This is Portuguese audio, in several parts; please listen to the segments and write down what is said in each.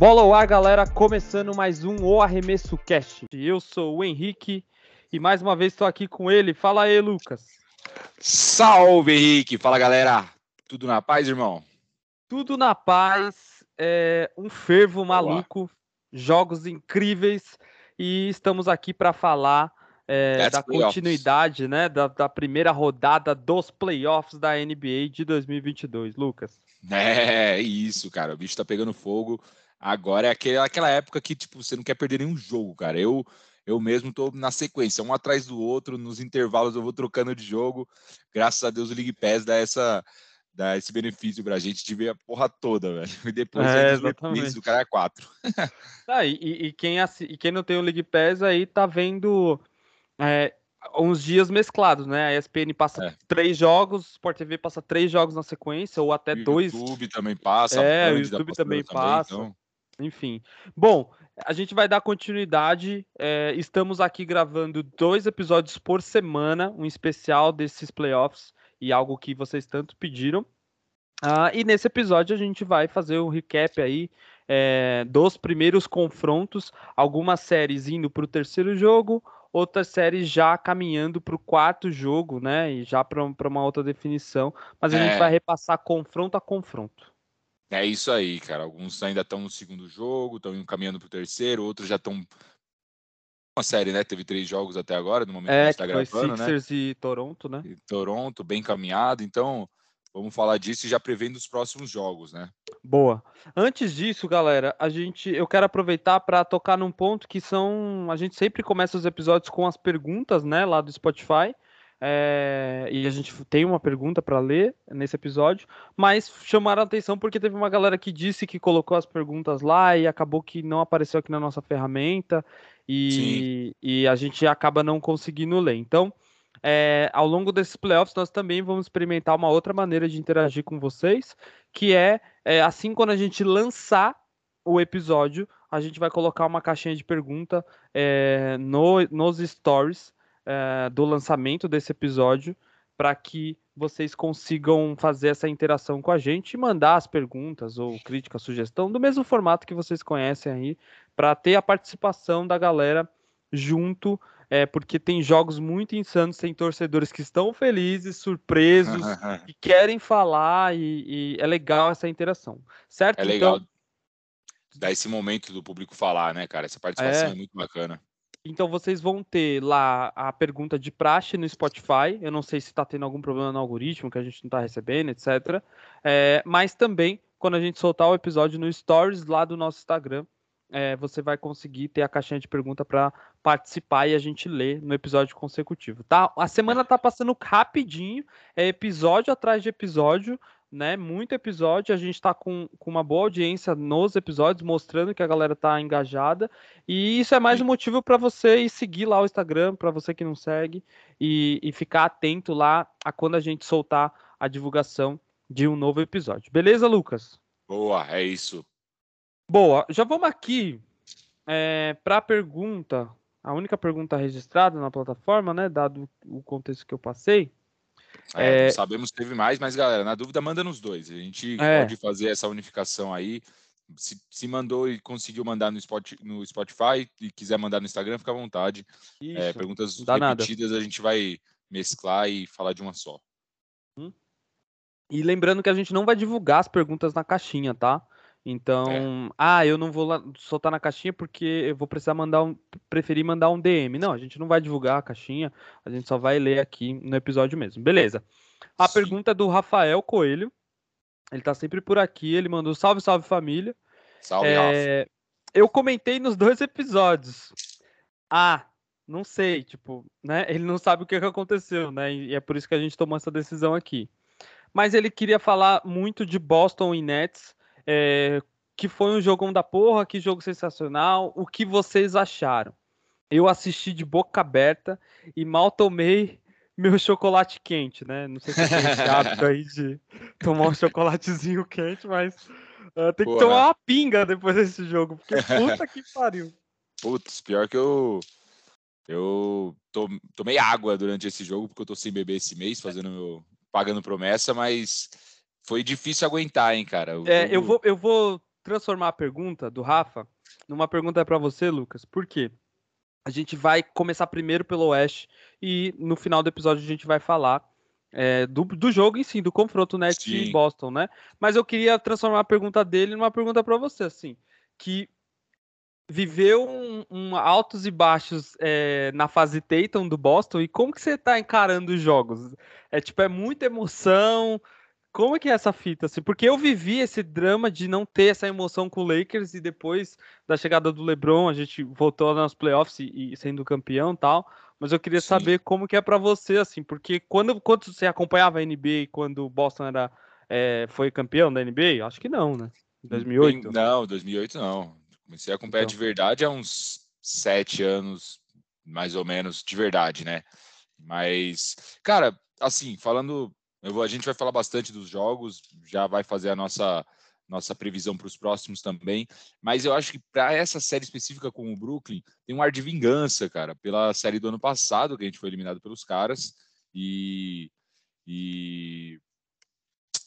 Bola ao ar, galera, começando mais um O Arremesso Cast. Eu sou o Henrique e mais uma vez estou aqui com ele. Fala aí, Lucas. Salve, Henrique! Fala, galera! Tudo na paz, irmão? Tudo na paz, é um fervo maluco, Olá. jogos incríveis e estamos aqui para falar é, da continuidade, né, da, da primeira rodada dos playoffs da NBA de 2022, Lucas. É, isso, cara. O bicho tá pegando fogo. Agora é aquele, aquela época que, tipo, você não quer perder nenhum jogo, cara. Eu, eu mesmo tô na sequência, um atrás do outro, nos intervalos eu vou trocando de jogo. Graças a Deus o League Pass dá essa dá esse benefício pra gente de ver a porra toda, velho. E depois é, exatamente. o cara é quatro. ah, e, e, quem, e quem não tem o League Pass aí tá vendo é, uns dias mesclados, né? A ESPN passa é. três jogos, Sport TV passa três jogos na sequência, ou até o dois. O YouTube também passa. É, o YouTube também passa. Também, então... Enfim. Bom, a gente vai dar continuidade. É, estamos aqui gravando dois episódios por semana, um especial desses playoffs e algo que vocês tanto pediram. Ah, e nesse episódio a gente vai fazer um recap aí é, dos primeiros confrontos, algumas séries indo para o terceiro jogo, outras séries já caminhando para o quarto jogo, né? E já para uma outra definição. Mas a é... gente vai repassar confronto a confronto. É isso aí, cara. Alguns ainda estão no segundo jogo, estão caminhando para o terceiro, outros já estão. Uma série, né? Teve três jogos até agora, no momento é, que a gente está gravando, né? Sixers e Toronto, né? E Toronto, bem caminhado. Então, vamos falar disso e já prevendo os próximos jogos, né? Boa. Antes disso, galera, a gente, eu quero aproveitar para tocar num ponto que são, a gente sempre começa os episódios com as perguntas, né, lá do Spotify. É, e a gente tem uma pergunta para ler nesse episódio, mas chamaram a atenção porque teve uma galera que disse que colocou as perguntas lá e acabou que não apareceu aqui na nossa ferramenta e, e a gente acaba não conseguindo ler. Então, é, ao longo desses playoffs, nós também vamos experimentar uma outra maneira de interagir com vocês, que é, é assim quando a gente lançar o episódio, a gente vai colocar uma caixinha de pergunta é, no, nos stories é, do lançamento desse episódio para que vocês consigam fazer essa interação com a gente e mandar as perguntas ou crítica, sugestão, do mesmo formato que vocês conhecem aí, para ter a participação da galera junto, é, porque tem jogos muito insanos, tem torcedores que estão felizes, surpresos, que querem falar e, e, é legal essa interação, certo? É legal então, dar esse momento do público falar, né, cara? Essa participação é, é muito bacana. Então vocês vão ter lá a pergunta de praxe no Spotify. Eu não sei se está tendo algum problema no algoritmo que a gente não está recebendo, etc. É, mas também, quando a gente soltar o episódio no Stories lá do nosso Instagram, é, você vai conseguir ter a caixinha de pergunta para participar e a gente ler no episódio consecutivo, tá? A semana tá passando rapidinho, é episódio atrás de episódio né? Muito episódio, a gente está com, com uma boa audiência nos episódios, mostrando que a galera tá engajada. E isso é mais um motivo para você ir seguir lá o Instagram, para você que não segue, e, e ficar atento lá a quando a gente soltar a divulgação de um novo episódio. Beleza, Lucas? Boa, é isso. Boa, já vamos aqui é, para a pergunta, a única pergunta registrada na plataforma, né? Dado o contexto que eu passei. É, é... Sabemos que teve mais, mas galera, na dúvida, manda nos dois. A gente é. pode fazer essa unificação aí. Se, se, mandou e conseguiu mandar no, Spot, no Spotify e quiser mandar no Instagram, fica à vontade. É, perguntas repetidas nada. a gente vai mesclar e falar de uma só. Hum. E lembrando que a gente não vai divulgar as perguntas na caixinha, tá? Então, é. ah, eu não vou lá, soltar na caixinha porque eu vou precisar mandar um, preferir mandar um DM. Não, a gente não vai divulgar a caixinha, a gente só vai ler aqui no episódio mesmo. Beleza. A Sim. pergunta é do Rafael Coelho. Ele tá sempre por aqui, ele mandou salve, salve família. Salve, é, Eu comentei nos dois episódios. Ah, não sei, tipo, né? Ele não sabe o que aconteceu, né? E é por isso que a gente tomou essa decisão aqui. Mas ele queria falar muito de Boston e Nets é, que foi um jogão da porra, que jogo sensacional. O que vocês acharam? Eu assisti de boca aberta e mal tomei meu chocolate quente, né? Não sei se tem esse hábito aí de tomar um chocolatezinho quente, mas uh, tem que tomar uma pinga depois desse jogo, porque puta que pariu. Putz, pior que eu. Eu tomei água durante esse jogo, porque eu tô sem beber esse mês, fazendo meu. pagando promessa, mas foi difícil aguentar, hein, cara. É, jogo... eu, vou, eu vou transformar a pergunta do Rafa numa pergunta para você, Lucas. Por quê? A gente vai começar primeiro pelo Oeste e no final do episódio a gente vai falar é, do, do jogo em si, do confronto Nets Sim. e Boston, né? Mas eu queria transformar a pergunta dele numa pergunta para você, assim, que viveu um, um altos e baixos é, na fase Tatum do Boston e como que você tá encarando os jogos? É tipo, é muita emoção, como é que é essa fita, assim? Porque eu vivi esse drama de não ter essa emoção com o Lakers e depois da chegada do LeBron, a gente voltou nos playoffs e, e sendo campeão tal. Mas eu queria Sim. saber como que é para você, assim, porque quando, quando você acompanhava a NBA quando o Boston era, é, foi campeão da NBA? Acho que não, né? Em 2008? Não, 2008 não. Comecei a acompanhar então. de verdade há uns sete anos, mais ou menos, de verdade, né? Mas, cara, assim, falando, vou, a gente vai falar bastante dos jogos, já vai fazer a nossa nossa previsão para os próximos também. Mas eu acho que para essa série específica com o Brooklyn, tem um ar de vingança, cara, pela série do ano passado, que a gente foi eliminado pelos caras, e. e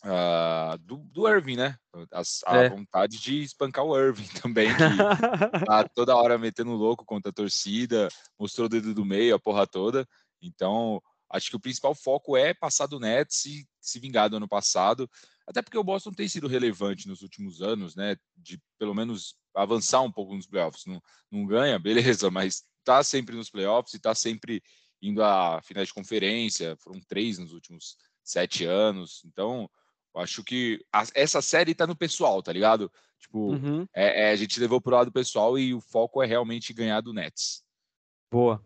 uh, do, do Irving, né? As, a é. vontade de espancar o Irving também, que tá toda hora metendo louco contra a torcida, mostrou o dedo do meio, a porra toda. Então, acho que o principal foco é passar do Nets e se vingar do ano passado. Até porque o Boston tem sido relevante nos últimos anos, né? De pelo menos avançar um pouco nos playoffs. Não, não ganha, beleza, mas tá sempre nos playoffs e tá sempre indo a finais de conferência. Foram três nos últimos sete anos. Então, acho que a, essa série tá no pessoal, tá ligado? Tipo, uhum. é, é, a gente levou pro lado pessoal e o foco é realmente ganhar do Nets. Boa.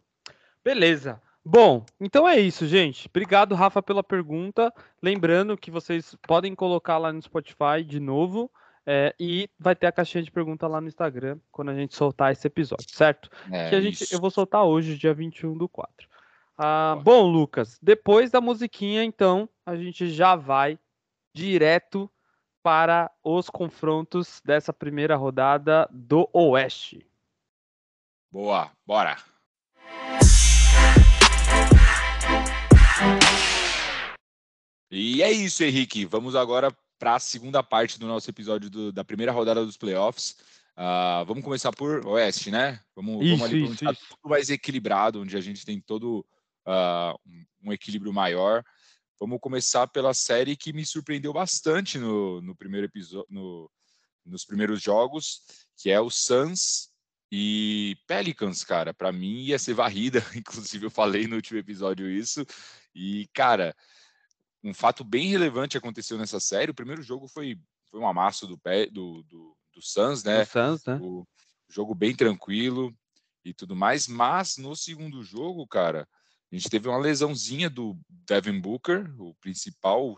Beleza. Bom, então é isso, gente. Obrigado, Rafa, pela pergunta. Lembrando que vocês podem colocar lá no Spotify de novo. É, e vai ter a caixinha de pergunta lá no Instagram quando a gente soltar esse episódio, certo? É, que a gente, eu vou soltar hoje, dia 21 do 4. Ah, bom, Lucas, depois da musiquinha, então, a gente já vai direto para os confrontos dessa primeira rodada do Oeste. Boa, bora! E é isso, Henrique. Vamos agora para a segunda parte do nosso episódio do, da primeira rodada dos playoffs. Uh, vamos começar por Oeste, né? Vamos, isso, vamos ali para um isso. tudo mais equilibrado, onde a gente tem todo uh, um equilíbrio maior. Vamos começar pela série que me surpreendeu bastante no, no primeiro episódio, no, nos primeiros jogos, que é o Suns e Pelicans, cara. Para mim ia ser varrida, inclusive eu falei no último episódio isso. E, cara, um fato bem relevante aconteceu nessa série. O primeiro jogo foi, foi um amasso do, do, do, do Suns, né? Do Suns, né? O jogo bem tranquilo e tudo mais. Mas no segundo jogo, cara, a gente teve uma lesãozinha do Devin Booker, o principal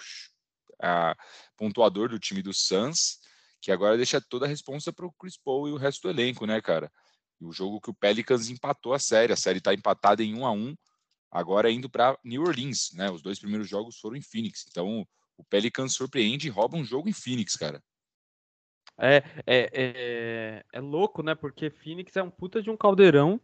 a, pontuador do time do Suns, que agora deixa toda a responsa para o Chris Paul e o resto do elenco, né, cara? O jogo que o Pelicans empatou a série. A série está empatada em 1 a 1 agora indo para New Orleans, né? Os dois primeiros jogos foram em Phoenix. Então, o Pelicans surpreende e rouba um jogo em Phoenix, cara. É, é, é, é louco, né? Porque Phoenix é um puta de um caldeirão.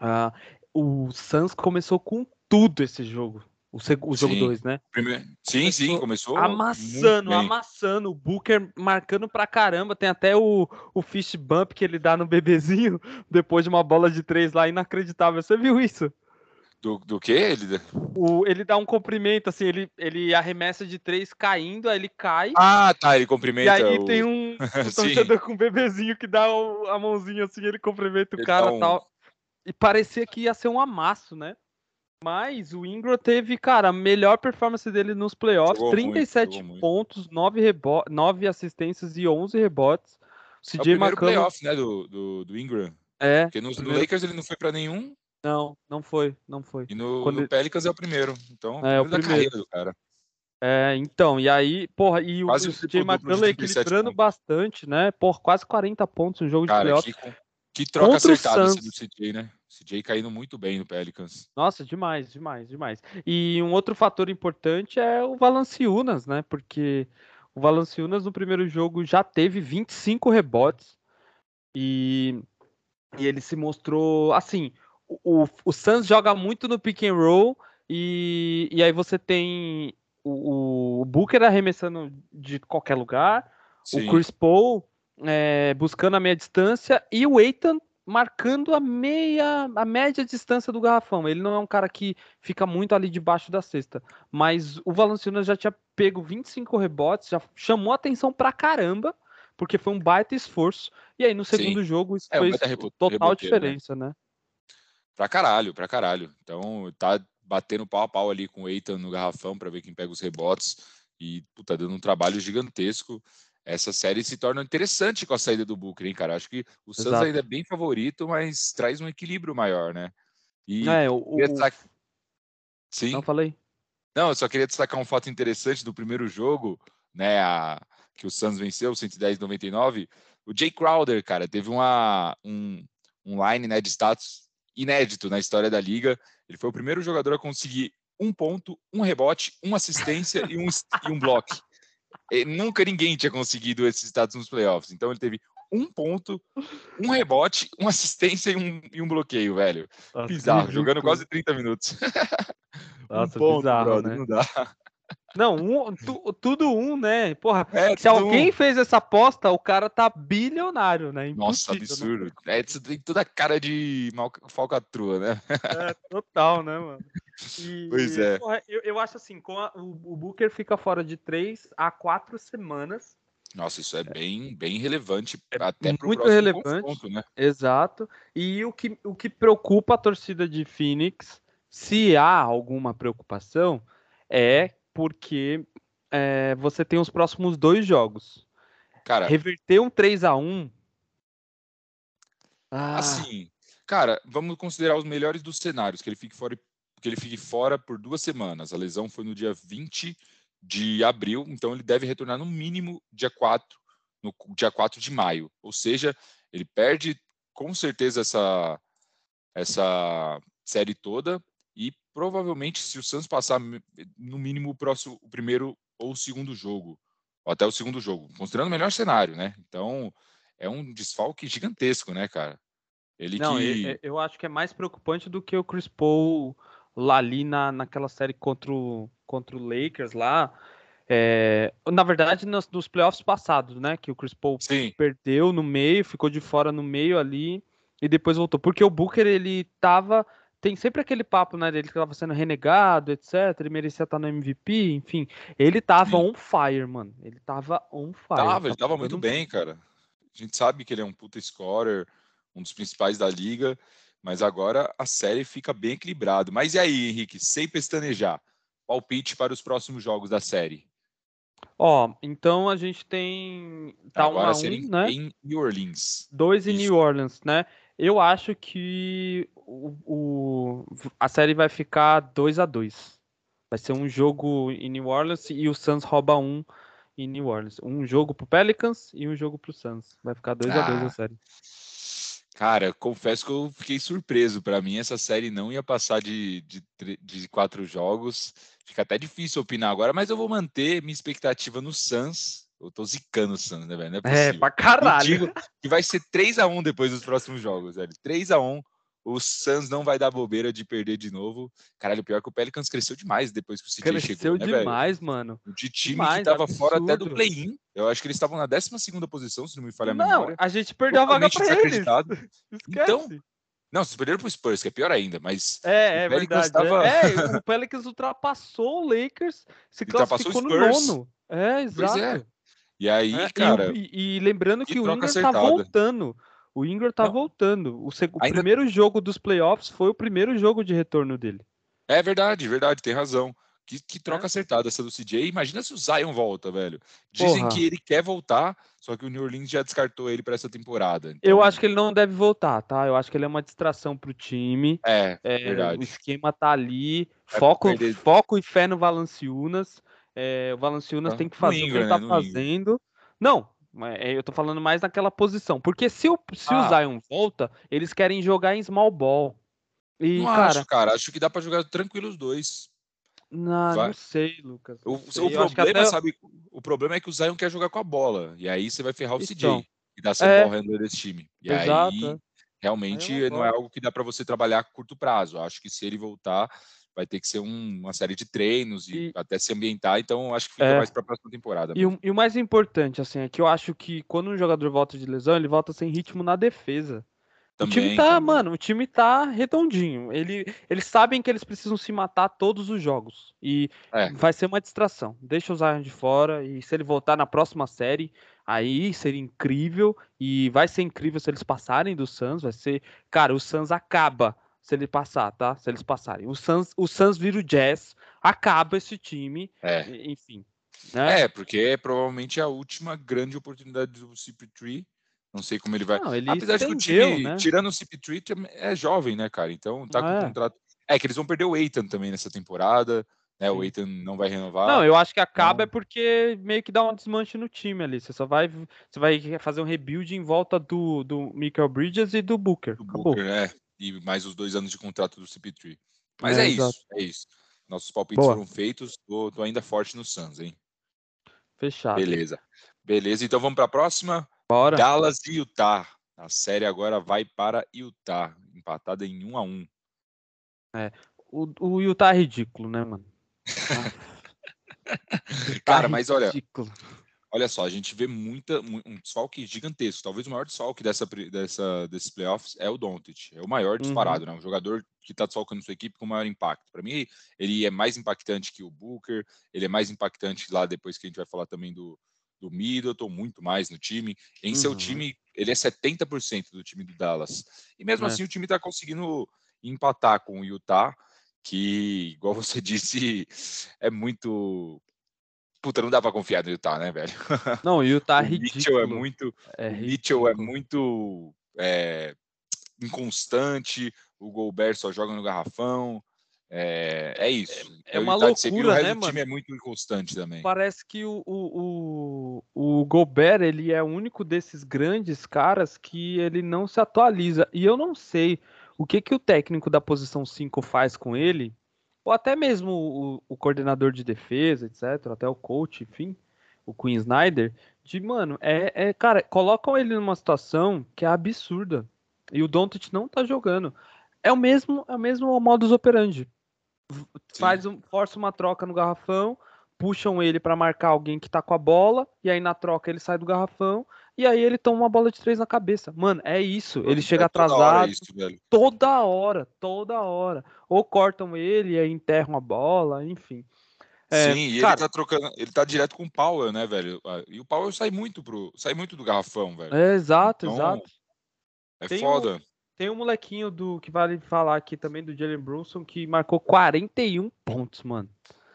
Ah, o Suns começou com tudo esse jogo. O, o jogo 2, né? Primeiro... Sim, começou sim, começou. Amassando, amassando. O Booker marcando pra caramba. Tem até o, o fish bump que ele dá no bebezinho depois de uma bola de três lá, inacreditável. Você viu isso? Do, do que? Ele... O, ele dá um comprimento, assim, ele, ele arremessa de três caindo, aí ele cai. Ah, tá, ele cumprimenta. E aí o... tem um, um com um bebezinho que dá o, a mãozinha assim, ele cumprimenta o ele cara e um... tal. E parecia que ia ser um amasso, né? Mas o Ingram teve, cara, a melhor performance dele nos playoffs: jogou 37 muito, pontos, 9, rebo 9 assistências e 11 rebotes. O CJ é o primeiro McCollum... playoff, né, do, do, do Ingram. É. Porque no, no Lakers ele não foi para nenhum. Não, não foi, não foi. E no, Quando... no Pelicans é o primeiro. Então, é, o primeiro. da carreira do cara. É, então, e aí, porra, e quase o CJ McCollum equilibrando pontos. bastante, né? Por quase 40 pontos no jogo cara, de playoff. Que, que troca acertada esse do CJ, né? CJ caindo muito bem no Pelicans. Nossa, demais, demais, demais. E um outro fator importante é o Valanciunas, né? Porque o Valanciunas no primeiro jogo já teve 25 rebotes. E E ele se mostrou assim. O, o Suns joga muito no pick and roll e, e aí você tem o, o Booker arremessando de qualquer lugar, Sim. o Chris Paul é, buscando a meia distância e o Eitan marcando a meia, a média distância do garrafão. Ele não é um cara que fica muito ali debaixo da cesta, mas o Valanciunas já tinha pego 25 rebotes, já chamou atenção pra caramba, porque foi um baita esforço. E aí no segundo Sim. jogo isso é, fez total né? diferença, né? né? Pra caralho, pra caralho. Então tá batendo pau a pau ali com o Eitan no garrafão para ver quem pega os rebotes e puta, dando um trabalho gigantesco essa série se torna interessante com a saída do Booker, hein, cara? Acho que o Suns ainda é bem favorito, mas traz um equilíbrio maior, né? E é, o, o... Sim. Não falei. Não, eu só queria destacar um fato interessante do primeiro jogo, né? A... Que o Suns venceu, 110-99. O Jay Crowder, cara, teve uma, um, um line né, de status inédito na história da liga. Ele foi o primeiro jogador a conseguir um ponto, um rebote, uma assistência e um, e um bloco. E nunca ninguém tinha conseguido esses status nos playoffs. Então ele teve um ponto, um rebote, uma assistência e um, e um bloqueio, velho. Nossa, bizarro, jogando quase 30 minutos. Nossa, um ponto, bizarro, brother, né? não dá. Não, um, tu, tudo um, né? Porra, é, se alguém um. fez essa aposta, o cara tá bilionário, né? Impossível, Nossa, né? absurdo. Né? É, tem toda a cara de mal, falcatrua, né? É, total, né, mano? E, pois é. Porra, eu, eu acho assim, com a, o, o Booker fica fora de três a quatro semanas. Nossa, isso é bem, bem relevante é até para muito relevante, né? Exato. E o que, o que preocupa a torcida de Phoenix, se há alguma preocupação, é porque é, você tem os próximos dois jogos. Cara, reverter um 3 a 1 ah. Assim, cara, vamos considerar os melhores dos cenários, que ele fique fora que ele fique fora por duas semanas. A lesão foi no dia 20 de abril, então ele deve retornar no mínimo dia 4, no dia 4 de maio. Ou seja, ele perde com certeza essa, essa série toda e provavelmente se o Santos passar no mínimo o próximo, o primeiro ou o segundo jogo, ou até o segundo jogo, considerando o melhor cenário, né? Então é um desfalque gigantesco, né, cara? Ele Não, que... eu acho que é mais preocupante do que o Chris Paul lá ali na, naquela série contra o, contra o Lakers lá. É, na verdade, nos, nos, playoffs passados, né? Que o Chris Paul Sim. perdeu no meio, ficou de fora no meio ali e depois voltou. Porque o Booker, ele tava. Tem sempre aquele papo, né? Dele que tava sendo renegado, etc. Ele merecia estar no MVP, enfim. Ele tava on fire, mano. Ele tava on fire. Tava, ele tava muito bem, cara. A gente sabe que ele é um puta scorer, um dos principais da liga. Mas agora a série fica bem equilibrado. Mas e aí, Henrique, sem pestanejar, palpite para os próximos jogos da série? Ó, então a gente tem tá agora um, um né? em New Orleans. Dois em Isso. New Orleans, né? Eu acho que o, o, a série vai ficar 2 a 2 Vai ser um jogo em New Orleans e o Suns rouba um em New Orleans. Um jogo pro Pelicans e um jogo pro Suns. Vai ficar 2 ah. a 2 a série. Cara, confesso que eu fiquei surpreso. Para mim, essa série não ia passar de, de, de, quatro jogos. Fica até difícil opinar agora, mas eu vou manter minha expectativa no Suns. Eu tô zicando o Suns, né, velho? é, é pra caralho. que vai ser 3 a 1 depois dos próximos jogos, velho. 3 a 1 o Suns não vai dar bobeira de perder de novo. Caralho, pior que o Pelicans cresceu demais depois que o CJ cresceu chegou. Cresceu né, demais, mano. De time demais, que tava absurdo. fora até do play-in. Eu acho que eles estavam na 12 posição, se não me falha a memória. Não, a gente perdeu a vaga pra eles. então, não, vocês perderam pro Spurs, que é pior ainda, mas. É, é verdade. Tava... É, o Pelicans ultrapassou o Lakers, se classificou no nono. É, exato. É. E aí, é, cara. E, e, lembrando que, que o Ingram tá acertada. tá voltando. O Ingram tá não. voltando. O, seg... Ainda... primeiro jogo dos playoffs foi o primeiro jogo de retorno dele. É verdade, verdade, tem razão. Que, que troca é. acertada essa do CJ. Imagina se o Zion volta, velho. Dizem Porra. que ele quer voltar, só que o New Orleans já descartou ele para essa temporada. Então... Eu acho que ele não deve voltar, tá? Eu acho que ele é uma distração pro time. É, é verdade. O esquema tá ali. É foco, perder... foco e fé no Valanciunas. É, o Valanciunas ah, tem que fazer Ingram, o que ele tá né? fazendo. Não, é, eu tô falando mais naquela posição. Porque se o, se ah. o Zion volta, eles querem jogar em small ball. E, não cara, acho, cara. Acho que dá para jogar tranquilo os dois. Não, Vai. não sei, Lucas. O, o problema, até... sabe? O problema é que o Zion quer jogar com a bola. E aí você vai ferrar o então, CJ. E dá ser é... handler desse time. E Exato. aí, realmente não é algo que dá para você trabalhar a curto prazo. Acho que se ele voltar, vai ter que ser um, uma série de treinos e, e, até se ambientar, então acho que fica é, mais para a próxima temporada. E o, e o, mais importante, assim, é que eu acho que quando um jogador volta de lesão, ele volta sem ritmo na defesa. Também, o time tá, também. mano, o time tá redondinho. Ele, eles sabem que eles precisam se matar todos os jogos. E é. vai ser uma distração. Deixa o Zion de fora. E se ele voltar na próxima série, aí seria incrível. E vai ser incrível se eles passarem do Suns. Vai ser. Cara, o Suns acaba se ele passar, tá? Se eles passarem. O Suns, o Suns vira o Jazz, acaba esse time. É. Enfim. Né? É, porque é provavelmente a última grande oportunidade do CP3 não sei como ele vai. Não, ele Apesar de que o time, né? tirando o CP3, é jovem, né, cara? Então tá com é. contrato. É que eles vão perder o Eitan também nessa temporada. Né, o Eitan não vai renovar. Não, eu acho que acaba então... é porque meio que dá um desmanche no time ali. Você só vai, você vai fazer um rebuild em volta do, do Michael Bridges e do Booker. Do. Booker, é. E mais os dois anos de contrato do CP3. Mas é, é isso, é isso. Nossos palpites Boa. foram feitos. Tô, tô, ainda forte no Suns, hein? Fechado. Beleza. Beleza, então vamos para a próxima. Bora. Dallas e Utah. A série agora vai para Utah, empatada em 1 a 1 É, o, o Utah é ridículo, né, mano? Cara, mas olha, olha só, a gente vê muita, um desfalque gigantesco. Talvez o maior desfalque dessa, dessa, desses playoffs é o Doncic. É o maior disparado, uhum. né? Um jogador que está desfalcando sua equipe com maior impacto. Para mim, ele é mais impactante que o Booker. Ele é mais impactante lá depois que a gente vai falar também do, do Middleton, muito mais no time. Em uhum. seu time, ele é 70% do time do Dallas. E mesmo é. assim, o time está conseguindo empatar com o Utah, que, igual você disse, é muito. Puta, não dá para confiar no Utah, né, velho? Não, o Utah é ridículo. Mitchell é muito. É o Mitchell é muito é, inconstante, o Gobert só joga no garrafão. É, é isso. É, é uma loucura, o né, mano? time é muito inconstante também. Parece que o, o, o, o Gobert, ele é o único desses grandes caras que ele não se atualiza. E eu não sei o que, que o técnico da posição 5 faz com ele, ou até mesmo o, o coordenador de defesa, etc., até o coach, enfim, o Queen Snyder, de, mano, é, é cara, colocam ele numa situação que é absurda. E o Doncic não tá jogando. É o mesmo, é o mesmo modus operandi faz um, força uma troca no garrafão, puxam ele para marcar alguém que tá com a bola, e aí na troca ele sai do garrafão, e aí ele toma uma bola de três na cabeça. Mano, é isso. Ele é chega atrasado toda hora, isso, toda hora, toda hora. Ou cortam ele e enterram a bola, enfim. É, Sim, e cara, ele tá trocando, ele tá direto com o Powell, né, velho? Ah, e o Powell sai muito pro, sai muito do garrafão, velho. É, exato, então, exato. É Tem foda. Um, tem um molequinho do que vale falar aqui também do Jalen Brunson que marcou 41 pontos, mano.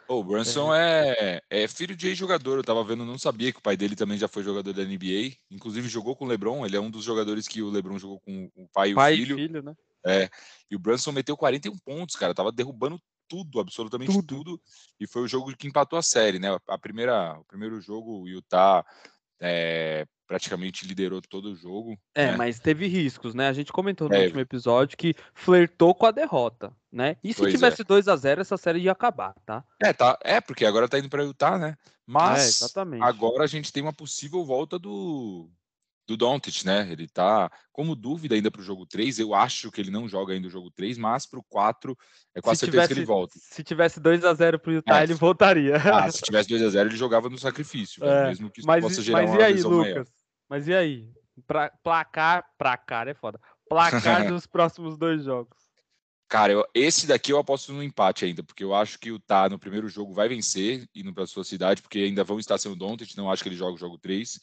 O Brunson é. É, filho de ex-jogador. Eu tava vendo, não sabia que o pai dele também já foi jogador da NBA. Inclusive jogou com o LeBron. Ele é um dos jogadores que o LeBron jogou com o pai e pai o filho. E filho né? É. E o Brunson meteu 41 pontos, cara. Tava derrubando tudo, absolutamente tudo. tudo. E foi o jogo que empatou a série, né? A primeira, o primeiro jogo, o Utah é, praticamente liderou todo o jogo. É, né? mas teve riscos, né? A gente comentou no é. último episódio que flertou com a derrota, né? E se pois tivesse é. 2 a 0 essa série ia acabar, tá? É, tá. É, porque agora tá indo para Utah, né? Mas é, agora a gente tem uma possível volta do do Doncic, né? Ele tá como dúvida ainda para o jogo 3. Eu acho que ele não joga ainda o jogo 3, mas para o 4 é quase certeza tivesse, que ele volta. Se tivesse 2 a 0 para o Utah, é, ele voltaria. Ah, se tivesse 2 a 0 ele jogava no sacrifício, é, mesmo que isso mas, possa gerar mas uma e aí, Lucas? Maior. Mas e aí? Pra, placar, placar é foda. Placar dos próximos dois jogos. Cara, eu, esse daqui eu aposto no empate ainda, porque eu acho que o Tá no primeiro jogo vai vencer, indo para sua cidade, porque ainda vão estar sendo Doncic, não acho que ele joga o jogo 3.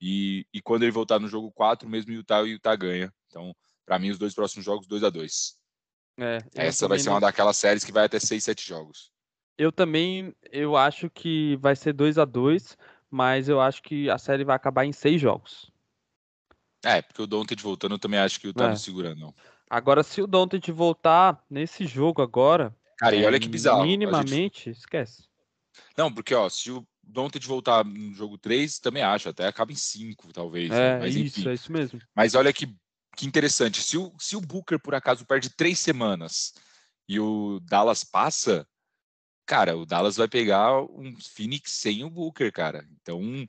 E, e quando ele voltar no jogo 4, mesmo o Utah, o Utah ganha. Então, para mim, os dois próximos jogos, 2 a 2 é, Essa vai ser não... uma daquelas séries que vai até 6, 7 jogos. Eu também eu acho que vai ser 2 a 2 mas eu acho que a série vai acabar em 6 jogos. É, porque o Doncic voltando, eu também acho que o Utah é. não segurando, não. Agora, se o Doncic voltar nesse jogo agora, Cara, e olha que bizarro. Minimamente, gente... esquece. Não, porque ó, se o Doncic voltar no jogo 3, também acho, até acaba em 5, talvez. Né? É, né? Mas, isso, enfim. é isso mesmo. Mas olha que, que interessante, se o, se o Booker, por acaso, perde três semanas e o Dallas passa, cara, o Dallas vai pegar um Phoenix sem o Booker, cara. Então,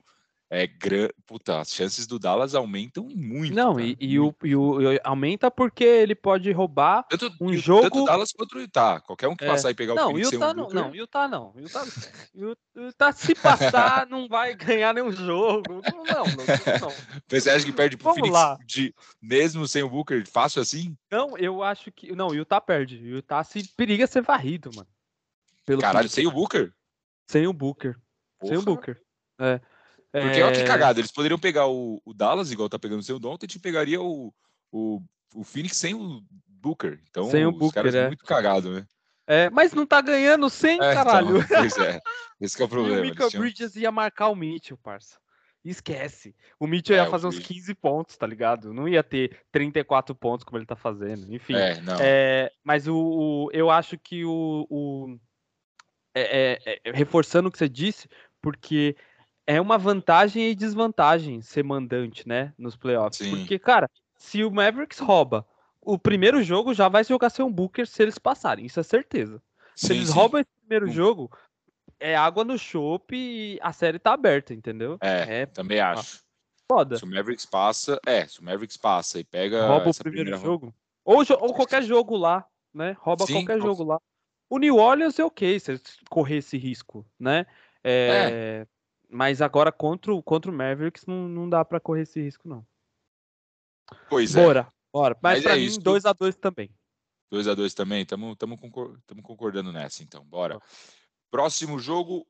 é grande. Puta, as chances do Dallas aumentam muito. Não, e, e, o, e, o, e aumenta porque ele pode roubar tanto, um jogo. Tanto Dallas quanto o Utah. Qualquer um que é. passar e pegar não, o Phoenix Utah um não, Booker... não, Utah não. Utah, Utah se passar, não vai ganhar nenhum jogo. Não, não, não. Você acha que perde pro Vamos Phoenix lá. De, mesmo sem o Booker, fácil assim? Não, eu acho que. Não, Utah perde. Utah se periga ser varrido, mano. Pelo Caralho, sem o Booker? Sem o Booker. Porra. Sem o Booker. É. Porque é... olha que cagada, eles poderiam pegar o, o Dallas, igual tá pegando sem o Doncic, e pegaria o, o, o Phoenix sem o Booker. Então, sem o Booker, caras é. muito cagado, né? É, mas não tá ganhando sem, é, caralho. Então, pois é, esse é o problema. E o Michael Bridges ia marcar o Mitchell, parça. Esquece. O Mitchell é, ia fazer uns 15 pontos, tá ligado? Não ia ter 34 pontos como ele tá fazendo. Enfim. É, não. É, mas o, o, eu acho que o. o é, é, é, reforçando o que você disse, porque é uma vantagem e desvantagem ser mandante, né, nos playoffs. Sim. Porque, cara, se o Mavericks rouba, o primeiro jogo já vai jogar sem um Booker se eles passarem, isso é certeza. Sim, se eles sim. roubam esse primeiro jogo, é água no chope e a série tá aberta, entendeu? É, é também acho. Foda. Se o Mavericks passa, é, se o Mavericks passa e pega. Rouba o primeiro primeira... jogo. Ou, ou qualquer jogo lá, né? Rouba qualquer jogo lá. O New Orleans é ok se correr esse risco, né? É, é. Mas agora contra o, contra o Mavericks não, não dá para correr esse risco, não. Pois é. Bora, bora. Mas, Mas pra é mim, 2x2 também. 2x2 também? Estamos concordando nessa, então. Bora. Próximo jogo,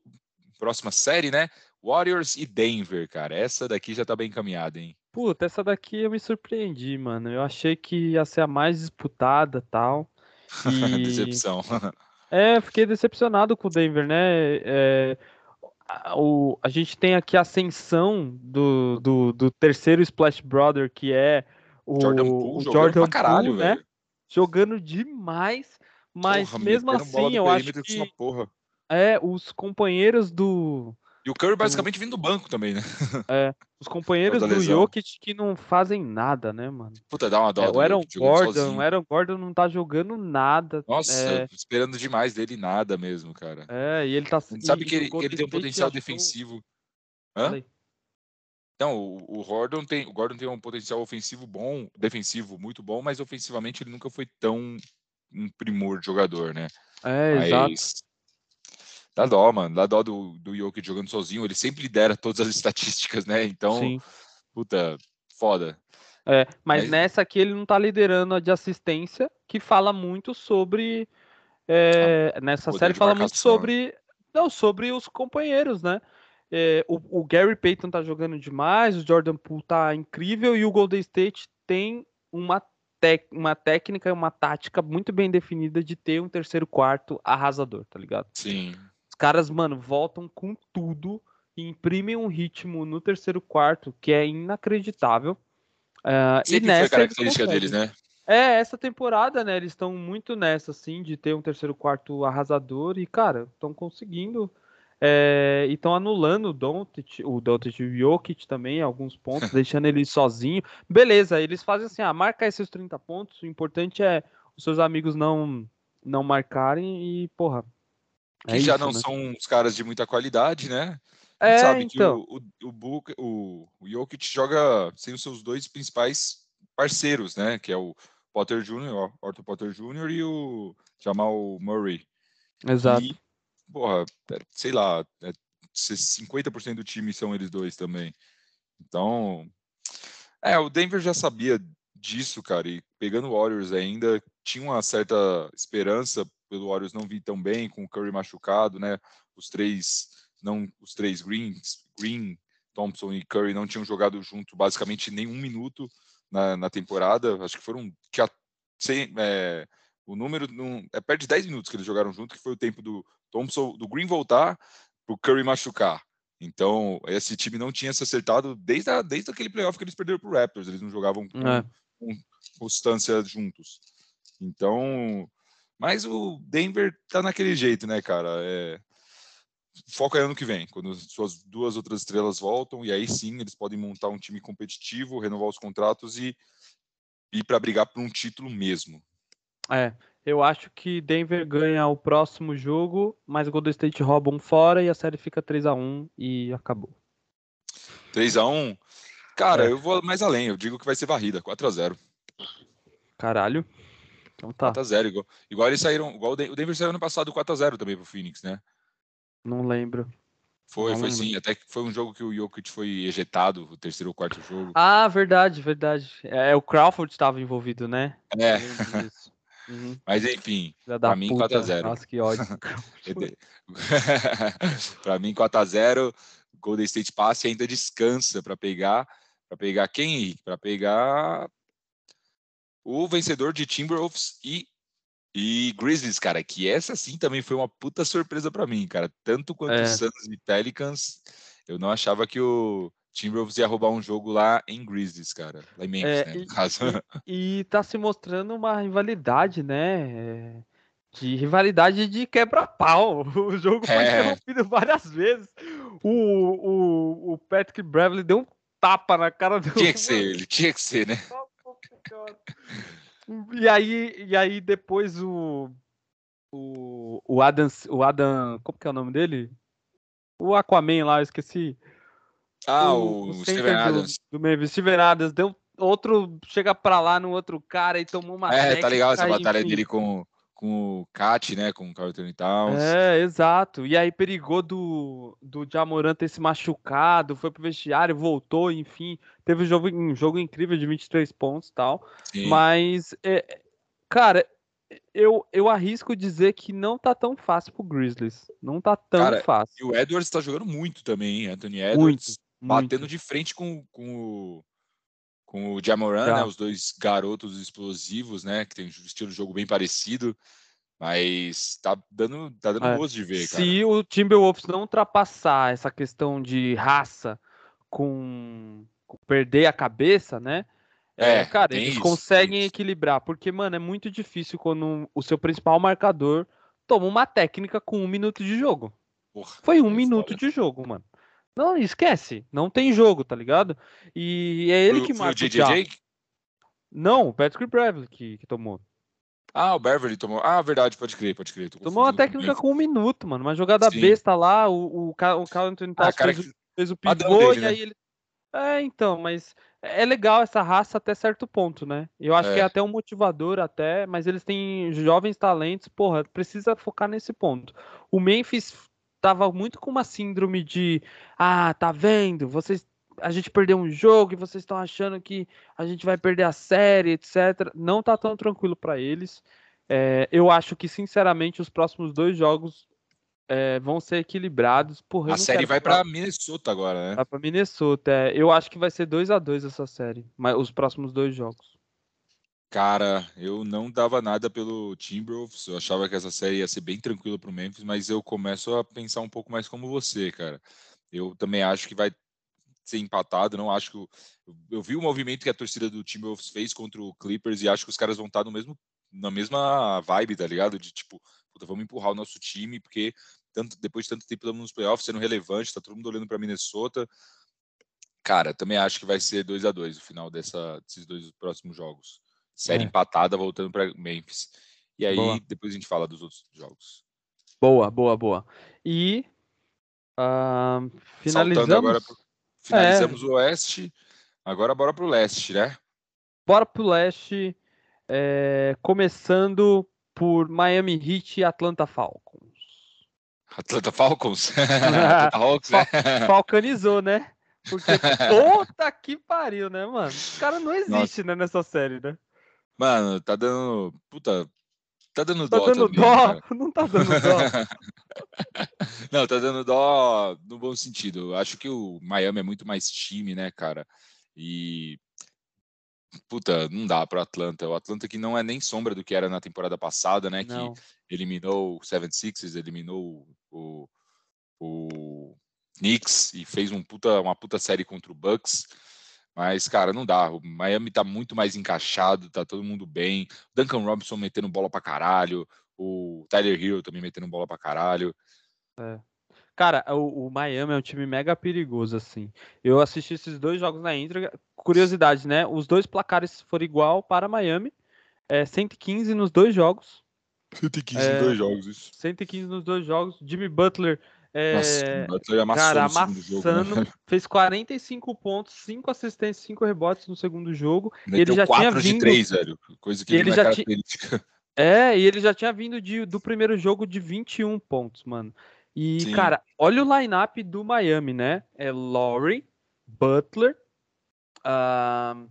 próxima série, né? Warriors e Denver, cara. Essa daqui já tá bem encaminhada, hein? Puta, essa daqui eu me surpreendi, mano. Eu achei que ia ser a mais disputada tal. E... Decepção. é, fiquei decepcionado com o Denver, né? É, o, a gente tem aqui a ascensão do, do, do terceiro Splash Brother, que é o Jordan Poole, o Jordan Poole, caralho, né? Jogando demais, mas porra, mesmo assim, eu acho que é os companheiros do e o Curry basicamente vindo do banco também, né? É, os companheiros do Jokic que não fazem nada, né, mano? Puta, dá uma dó. É, o Aaron Gordon, o Aaron Gordon não tá jogando nada. Nossa, é... esperando demais dele nada mesmo, cara. É, e ele tá... Sabe que ele, ele tem um potencial defensivo. Hã? Não, o, o, Gordon tem, o Gordon tem um potencial ofensivo bom, defensivo muito bom, mas ofensivamente ele nunca foi tão um primor de jogador, né? É, mas, exato. Dá dó, mano. Dá dó do, do Jokic jogando sozinho. Ele sempre lidera todas as estatísticas, né? Então, Sim. puta, foda. É, mas, mas, nessa aqui ele não tá liderando a de assistência, que fala muito sobre. É, ah, nessa série fala muito sobre. Não, sobre os companheiros, né? É, o, o, Gary Payton tá jogando demais, o Jordan Poole tá incrível e o Golden State tem uma, uma técnica e uma tática muito bem definida de ter um terceiro quarto arrasador, tá ligado? Sim caras, mano, voltam com tudo e imprimem um ritmo no terceiro quarto que é inacreditável. Uh, Sempre e nessa foi a característica deles, né? É, essa temporada, né? Eles estão muito nessa, assim, de ter um terceiro quarto arrasador e, cara, estão conseguindo. É, e estão anulando o Doncic, o Doncic e o Jokic também, alguns pontos, deixando ele sozinho. Beleza, eles fazem assim, ah, marca esses 30 pontos, o importante é os seus amigos não não marcarem e, porra, que é já isso, não né? são os caras de muita qualidade, né? A gente é, sabe então. que o, o, o, Book, o, o Jokic joga sem os seus dois principais parceiros, né? Que é o Potter Jr., Otto Potter Jr. e o Jamal Murray. Exato. E, porra, é, sei lá, é, 50% do time são eles dois também. Então, é, o Denver já sabia disso, cara, e pegando o Warriors ainda, tinha uma certa esperança pelo Warriors não vir tão bem, com o Curry machucado, né? Os três, não, os três Greens, Green, Thompson e Curry não tinham jogado junto basicamente nenhum minuto na, na temporada. Acho que foram que a, sem, é, o número não, é perto de 10 minutos que eles jogaram junto, que foi o tempo do Thompson, do Green voltar para o Curry machucar. Então, esse time não tinha se acertado desde, a, desde aquele playoff que eles perderam para Raptors. Eles não jogavam com, é. Com constância juntos. Então, mas o Denver tá naquele jeito, né, cara? É... Foca ano que vem, quando suas duas outras estrelas voltam, e aí sim eles podem montar um time competitivo, renovar os contratos e ir para brigar por um título mesmo. É, eu acho que Denver ganha o próximo jogo, mas o Golden State rouba um fora e a série fica 3 a 1 e acabou. 3x1. Cara, é. eu vou mais além. Eu digo que vai ser varrida, 4x0. Caralho. Então tá. 4x0. Igual, igual eles saíram. Igual o Denver saiu ano passado 4x0 também pro Phoenix, né? Não lembro. Foi, não foi lembro. sim. Até que foi um jogo que o Jokic foi ejetado, o terceiro ou quarto jogo. Ah, verdade, verdade. É, o Crawford estava envolvido, né? É. Uhum. Mas enfim, para mim 4x0. Nossa, que ódio. para mim 4x0, Golden State passe ainda descansa para pegar, para pegar quem, Henrique? Para pegar o vencedor de Timberwolves e e Grizzlies, cara, que essa sim também foi uma puta surpresa para mim, cara. Tanto quanto é. Suns e Pelicans, eu não achava que o Timberwolves ia roubar um jogo lá em Grizzlies, cara. Lá em Memphis, é, né, e, caso. E, e tá se mostrando uma rivalidade, né? É, de rivalidade de quebra-pau. O jogo foi é. interrompido várias vezes. O, o, o Patrick Beverly deu um tapa na cara do. Tinha que ser ele, tinha que ser, né? E aí, e aí depois o. O, o Adam. O Adam. Como que é o nome dele? O Aquaman lá, eu esqueci. Ah, o, o Steven Adams. Do, do Steven Adams deu outro, chega pra lá no outro cara e tomou uma É, tá legal essa batalha enfim. dele com, com o Kat, né, com o Carl Anthony Towns. É, exato. E aí perigou do, do Jamoran ter se machucado, foi pro vestiário, voltou, enfim. Teve um jogo, um jogo incrível de 23 pontos e tal. Sim. Mas, é, cara, eu, eu arrisco dizer que não tá tão fácil pro Grizzlies. Não tá tão cara, fácil. E o Edwards tá jogando muito também, hein? Anthony Edwards. Muito batendo Muito. de frente com, com o com o Jamoran, né, os dois garotos explosivos, né, que tem um estilo de jogo bem parecido, mas tá dando, tá dando é. gosto de ver, cara. Se o Timberwolves não ultrapassar essa questão de raça com, com perder a cabeça, né, é, é cara, eles isso, conseguem equilibrar, porque, mano, é muito difícil quando o seu principal marcador toma uma técnica com um minuto de jogo. Porra, Foi um minuto de jogo, mano. Não, esquece. Não tem jogo, tá ligado? E é ele que mata o JJ? Não, o Patrick Beverly que, que tomou. Ah, o Beverly tomou. Ah, verdade, pode crer, pode crer. Tomou uma técnica com um minuto, mano. Uma jogada Sim. besta lá, o, o, o Carl Anthony ah, fez, que... fez, o pivô dele, e né? aí ele. É, então, mas é legal essa raça até certo ponto, né? Eu acho é. que é até um motivador até, mas eles têm jovens talentos, porra, precisa focar nesse ponto. O Memphis tava muito com uma síndrome de ah, tá vendo? Vocês a gente perdeu um jogo e vocês estão achando que a gente vai perder a série, etc. Não tá tão tranquilo para eles. É, eu acho que, sinceramente, os próximos dois jogos é, vão ser equilibrados. Porra, a série vai para Minnesota agora, né? Vai para Minnesota. É. Eu acho que vai ser 2 a 2 essa série, mas os próximos dois jogos. Cara, eu não dava nada pelo Timberwolves. Eu achava que essa série ia ser bem tranquila para o Memphis, mas eu começo a pensar um pouco mais como você, cara. Eu também acho que vai ser empatado. Não acho que eu, eu vi o movimento que a torcida do Timberwolves fez contra o Clippers e acho que os caras vão estar no mesmo na mesma vibe, tá ligado? De tipo, puta, vamos empurrar o nosso time porque tanto depois de tanto tempo estamos nos playoffs sendo relevante, tá todo mundo olhando para Minnesota. Cara, também acho que vai ser 2 a 2 o final dessa, desses dois próximos jogos série é. empatada voltando para Memphis. E aí boa. depois a gente fala dos outros jogos. Boa, boa, boa. E uh, finalizamos. agora pro, finalizamos é. o oeste. Agora bora pro leste, né? Bora pro leste. É, começando por Miami Heat e Atlanta Falcons. Atlanta Falcons? Atlanta Hawks, né? Falcanizou, né? Porque puta que pariu, né, mano? O cara não existe, né, nessa série, né? Mano, tá dando. Puta. Tá dando tá dó. Dando também, dó? Cara. Não tá dando dó. Não, tá dando dó no bom sentido. Acho que o Miami é muito mais time, né, cara? E. Puta, não dá pro Atlanta. O Atlanta que não é nem sombra do que era na temporada passada, né? Não. Que eliminou o Seven Sixes, eliminou o, o Knicks e fez um puta, uma puta série contra o Bucks. Mas, cara, não dá. O Miami tá muito mais encaixado, tá todo mundo bem. O Duncan Robinson metendo bola pra caralho. O Tyler Hill também metendo bola pra caralho. É. Cara, o, o, Miami é um time mega perigoso, assim. Eu assisti esses dois jogos na íntegra. Curiosidade, né? Os dois placares foram igual para Miami. É, 115 nos dois jogos. 115 é, nos dois jogos, isso. 115 nos dois jogos. Jimmy Butler É, Nossa, amassou cara, amassando, jogo, né? fez 45 pontos, 5 assistências, 5 rebotes no segundo jogo. Meteu ele já tinha vindo, de 3, velho. Coisa que ele já tinha. É, e ele já tinha vindo de, do primeiro jogo de 21 pontos, mano. E, Sim. cara, olha o line-up do Miami, né? É Laurie, Butler. Uh...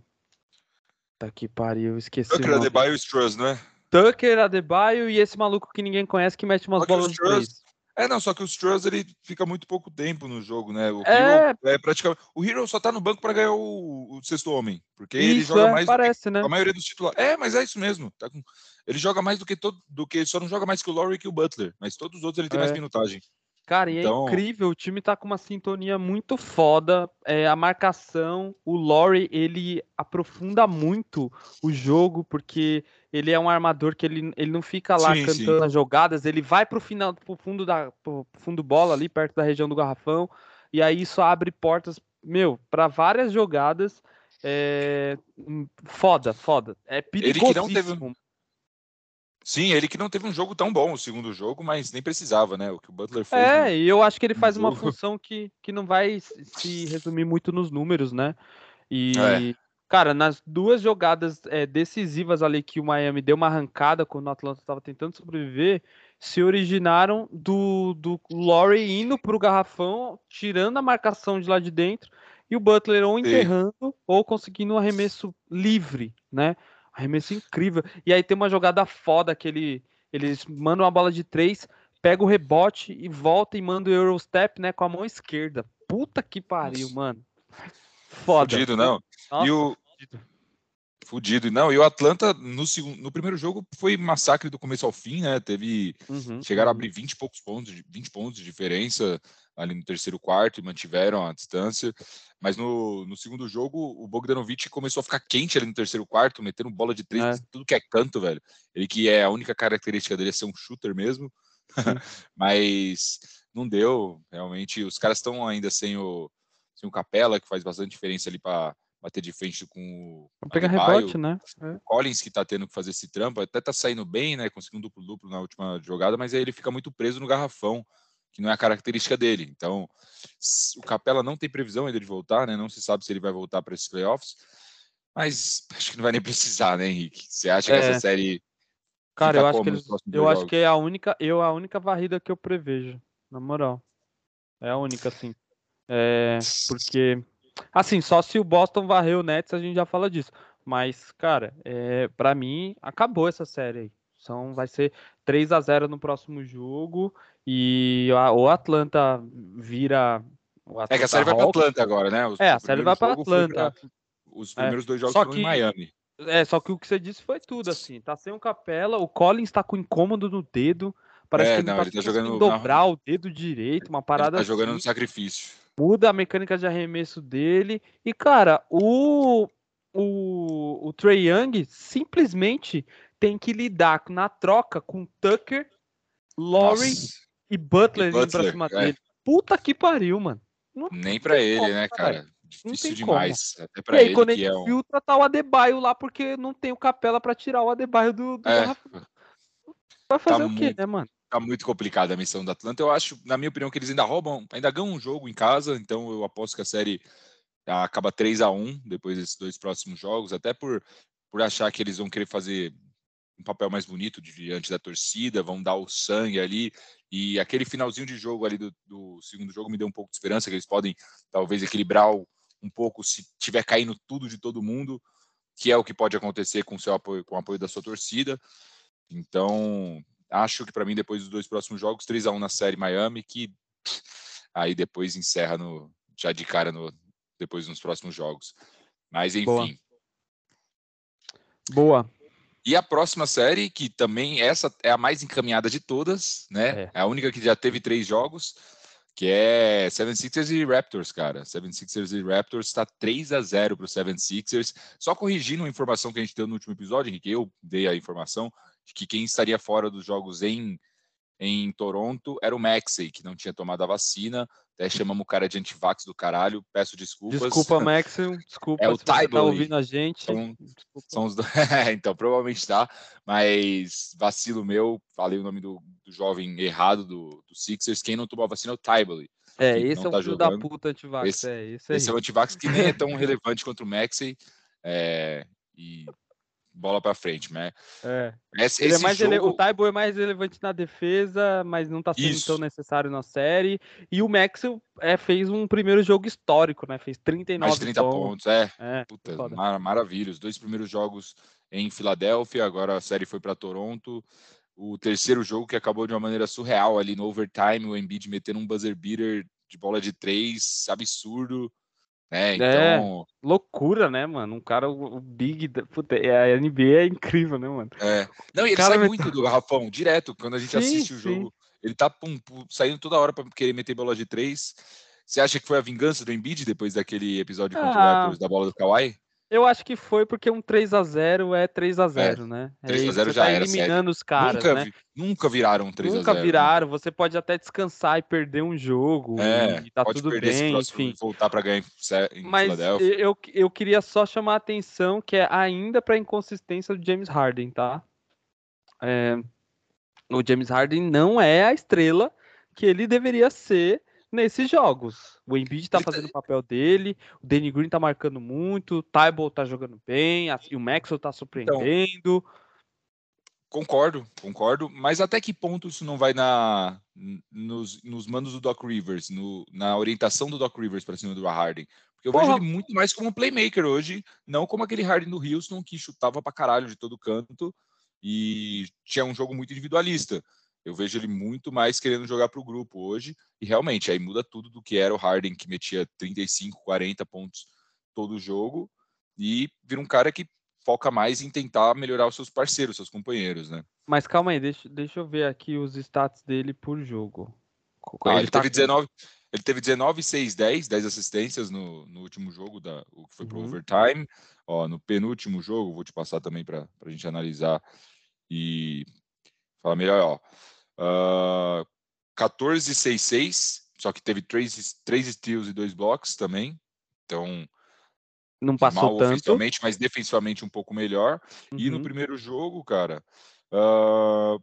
Tá que pariu, esqueci. Tucker Adebayo e Struz, né? Tucker Adebayo e esse maluco que ninguém conhece que mete umas bolas de três. É, não, só que o Struz ele fica muito pouco tempo no jogo, né? O é, Hero, é praticamente. O Hero só tá no banco para ganhar o, o, sexto homem. Porque isso, ele joga é, mais parece, que né? a maioria dos titulares. É, mas é isso mesmo. Tá com... Ele joga mais do que todo. Do que, só não joga mais que o Laurie e que o Butler. Mas todos os outros ele tem é. mais minutagem. Cara, e é então... é incrível, o time tá com uma sintonia muito foda. É, a marcação, o Laurie, ele aprofunda muito o jogo, porque ele é um armador que ele, ele não fica lá sim, cantando sim. as jogadas, ele vai pro final, pro fundo da pro fundo bola ali, perto da região do garrafão, e aí isso abre portas, meu, para várias jogadas. É... Foda, foda. É perigosíssimo. Ele que não teve Sim, ele que não teve um jogo tão bom o segundo jogo, mas nem precisava, né? O que o Butler fez. É, e eu acho que ele faz uma função que, que não vai se resumir muito nos números, né? E, é. cara, nas duas jogadas é, decisivas ali que o Miami deu uma arrancada quando o Atlanta estava tentando sobreviver, se originaram do, do Laurie indo para o garrafão, tirando a marcação de lá de dentro, e o Butler ou enterrando Sim. ou conseguindo um arremesso livre, né? Arremesso incrível. E aí tem uma jogada foda que ele, eles mandam uma bola de três, pega o rebote e volta e manda o Eurostep, né, com a mão esquerda. Puta que pariu, Nossa. mano. Foda. Fudido, não. Nossa, e o fudido. fudido. Não, e o Atlanta no segundo, no primeiro jogo foi massacre do começo ao fim, né? Teve uhum, chegaram uhum. a abrir 20 e poucos pontos, 20 pontos de diferença ali no terceiro quarto e mantiveram a distância. Mas no, no segundo jogo, o Bogdanovic começou a ficar quente ali no terceiro quarto, metendo bola de três, é. tudo que é canto, velho. Ele que é a única característica dele é ser um shooter mesmo. Mas não deu, realmente. Os caras estão ainda sem o, sem o Capela, que faz bastante diferença ali para bater de frente com o. pegar rebote, né? É. O Collins, que tá tendo que fazer esse trampo, até tá saindo bem, né? Conseguindo um duplo-duplo na última jogada, mas aí ele fica muito preso no garrafão que não é a característica dele. Então, o Capela não tem previsão ainda de voltar, né? Não se sabe se ele vai voltar para esses playoffs. Mas acho que não vai nem precisar, né, Henrique? Você acha é. que essa série Cara, eu acho que eles, eu acho que é a única, eu a única varrida que eu prevejo, na moral. É a única, assim. É, porque assim, só se o Boston varreu o Nets, a gente já fala disso. Mas, cara, é, para mim acabou essa série aí. São, vai ser 3 a 0 no próximo jogo e a, o Atlanta vira. O Atlanta é que a série vai para Atlanta agora, né? Os, é, a série vai para Atlanta. Pra, os primeiros é. dois jogos foram em Miami. É, só que o que você disse foi tudo, assim. Tá sem o Capela, o Collins tá com incômodo no dedo. Parece é, que ele não, tá, ele tá jogando dobrar o dedo direito, uma parada ele tá jogando assim. no sacrifício. Muda a mecânica de arremesso dele. E, cara, o, o, o Trey Young simplesmente tem que lidar na troca com Tucker, Laurie e Butler, e Butler pra cima é. dele. Puta que pariu, mano. Não Nem pra ele, como, né, cara? Difícil demais. Como. Até pra e aí, ele, quando ele é um... filtra, tá o Adebayo lá, porque não tem o Capela pra tirar o Adebayo do, do é. Vai fazer tá o quê, muito, né, mano? Tá muito complicada a missão do Atlanta. Eu acho, na minha opinião, que eles ainda roubam, ainda ganham um jogo em casa, então eu aposto que a série acaba 3 a 1 depois desses dois próximos jogos, até por, por achar que eles vão querer fazer um papel mais bonito diante da torcida, vão dar o sangue ali. E aquele finalzinho de jogo ali do, do segundo jogo me deu um pouco de esperança que eles podem talvez equilibrar um pouco se tiver caindo tudo de todo mundo, que é o que pode acontecer com o seu apoio, com o apoio da sua torcida. Então, acho que para mim depois dos dois próximos jogos, 3 a 1 na série Miami, que aí depois encerra no já de cara no depois nos próximos jogos. Mas enfim. Boa. Boa. E a próxima série, que também essa é a mais encaminhada de todas, né? É, é a única que já teve três jogos, que é 76ers e Raptors, cara. 76ers e Raptors está 3 a 0 para o 76ers. Só corrigindo uma informação que a gente deu no último episódio, que eu dei a informação de que quem estaria fora dos jogos em em Toronto era o Maxey, que não tinha tomado a vacina. Até chamamos o cara de antivax do caralho. Peço desculpas. Desculpa, Maxey. Desculpa é o você tá ouvindo a gente. São, são os dois. então, provavelmente tá. Mas vacilo meu. Falei o nome do, do jovem errado do, do, Sixers. Quem não tomou a vacina é o Tybally. É, esse é um tá filho da puta antivax. Esse é, esse, esse é o antivax que nem é tão relevante quanto o Maxey. É, e bola para frente, né? É. Esse, ele é mais jogo... ele... O Taibo é mais relevante na defesa, mas não está sendo Isso. tão necessário na série. E o Maxwell é, fez um primeiro jogo histórico, né? Fez 39 mais 30 pontos. pontos é. é Puta, mar maravilha. Os dois primeiros jogos em Filadélfia, agora a série foi para Toronto. O terceiro jogo que acabou de uma maneira surreal ali no overtime, o Embiid metendo um buzzer beater de bola de três, absurdo. É, então. É, loucura, né, mano? Um cara, o Big. Puta, é, a NBA é incrível, né, mano? É. Não, e ele sai muito do garrafão, direto, quando a gente sim, assiste o jogo. Sim. Ele tá pum, pum, saindo toda hora para querer meter bola de três. Você acha que foi a vingança do Embiid depois daquele episódio contra ah, o Raptors da bola do Kawhi? Eu acho que foi porque um 3 a 0 é 3 a 0 é, né? 3 a 0 já tá era eliminando sério. os caras, nunca, né? Nunca viraram 3 nunca a 0. Nunca viraram, você pode até descansar e perder um jogo é, e tá tudo bem, enfim. voltar para ganhar em Mas eu, eu queria só chamar a atenção que é ainda para inconsistência do James Harden, tá? É, o James Harden não é a estrela que ele deveria ser nesses jogos. O Embiid tá fazendo o papel dele, o Danny Green tá marcando muito, o Tybalt tá jogando bem, e o Maxwell tá surpreendendo. Então, concordo, concordo, mas até que ponto isso não vai na nos, nos mandos do Doc Rivers, no, na orientação do Doc Rivers para cima do Harden? Porque eu Porra. vejo ele muito mais como um playmaker hoje, não como aquele Harden do Houston que chutava pra caralho de todo canto e tinha um jogo muito individualista. Eu vejo ele muito mais querendo jogar para o grupo hoje, e realmente aí muda tudo do que era o Harden, que metia 35, 40 pontos todo jogo, e vira um cara que foca mais em tentar melhorar os seus parceiros, seus companheiros, né? Mas calma aí, deixa, deixa eu ver aqui os stats dele por jogo. Ah, ele, ele tá teve 19, ele teve 19, 6, 10, 10 assistências no, no último jogo, da, o que foi pro uhum. overtime. Ó, no penúltimo jogo, vou te passar também para a gente analisar e falar melhor, ó. Uh, 14,66, só que teve três, três steals e dois blocos também. Então, não passou mal tanto. ofensivamente, mas defensivamente um pouco melhor. Uhum. E no uhum. primeiro jogo, cara, uh,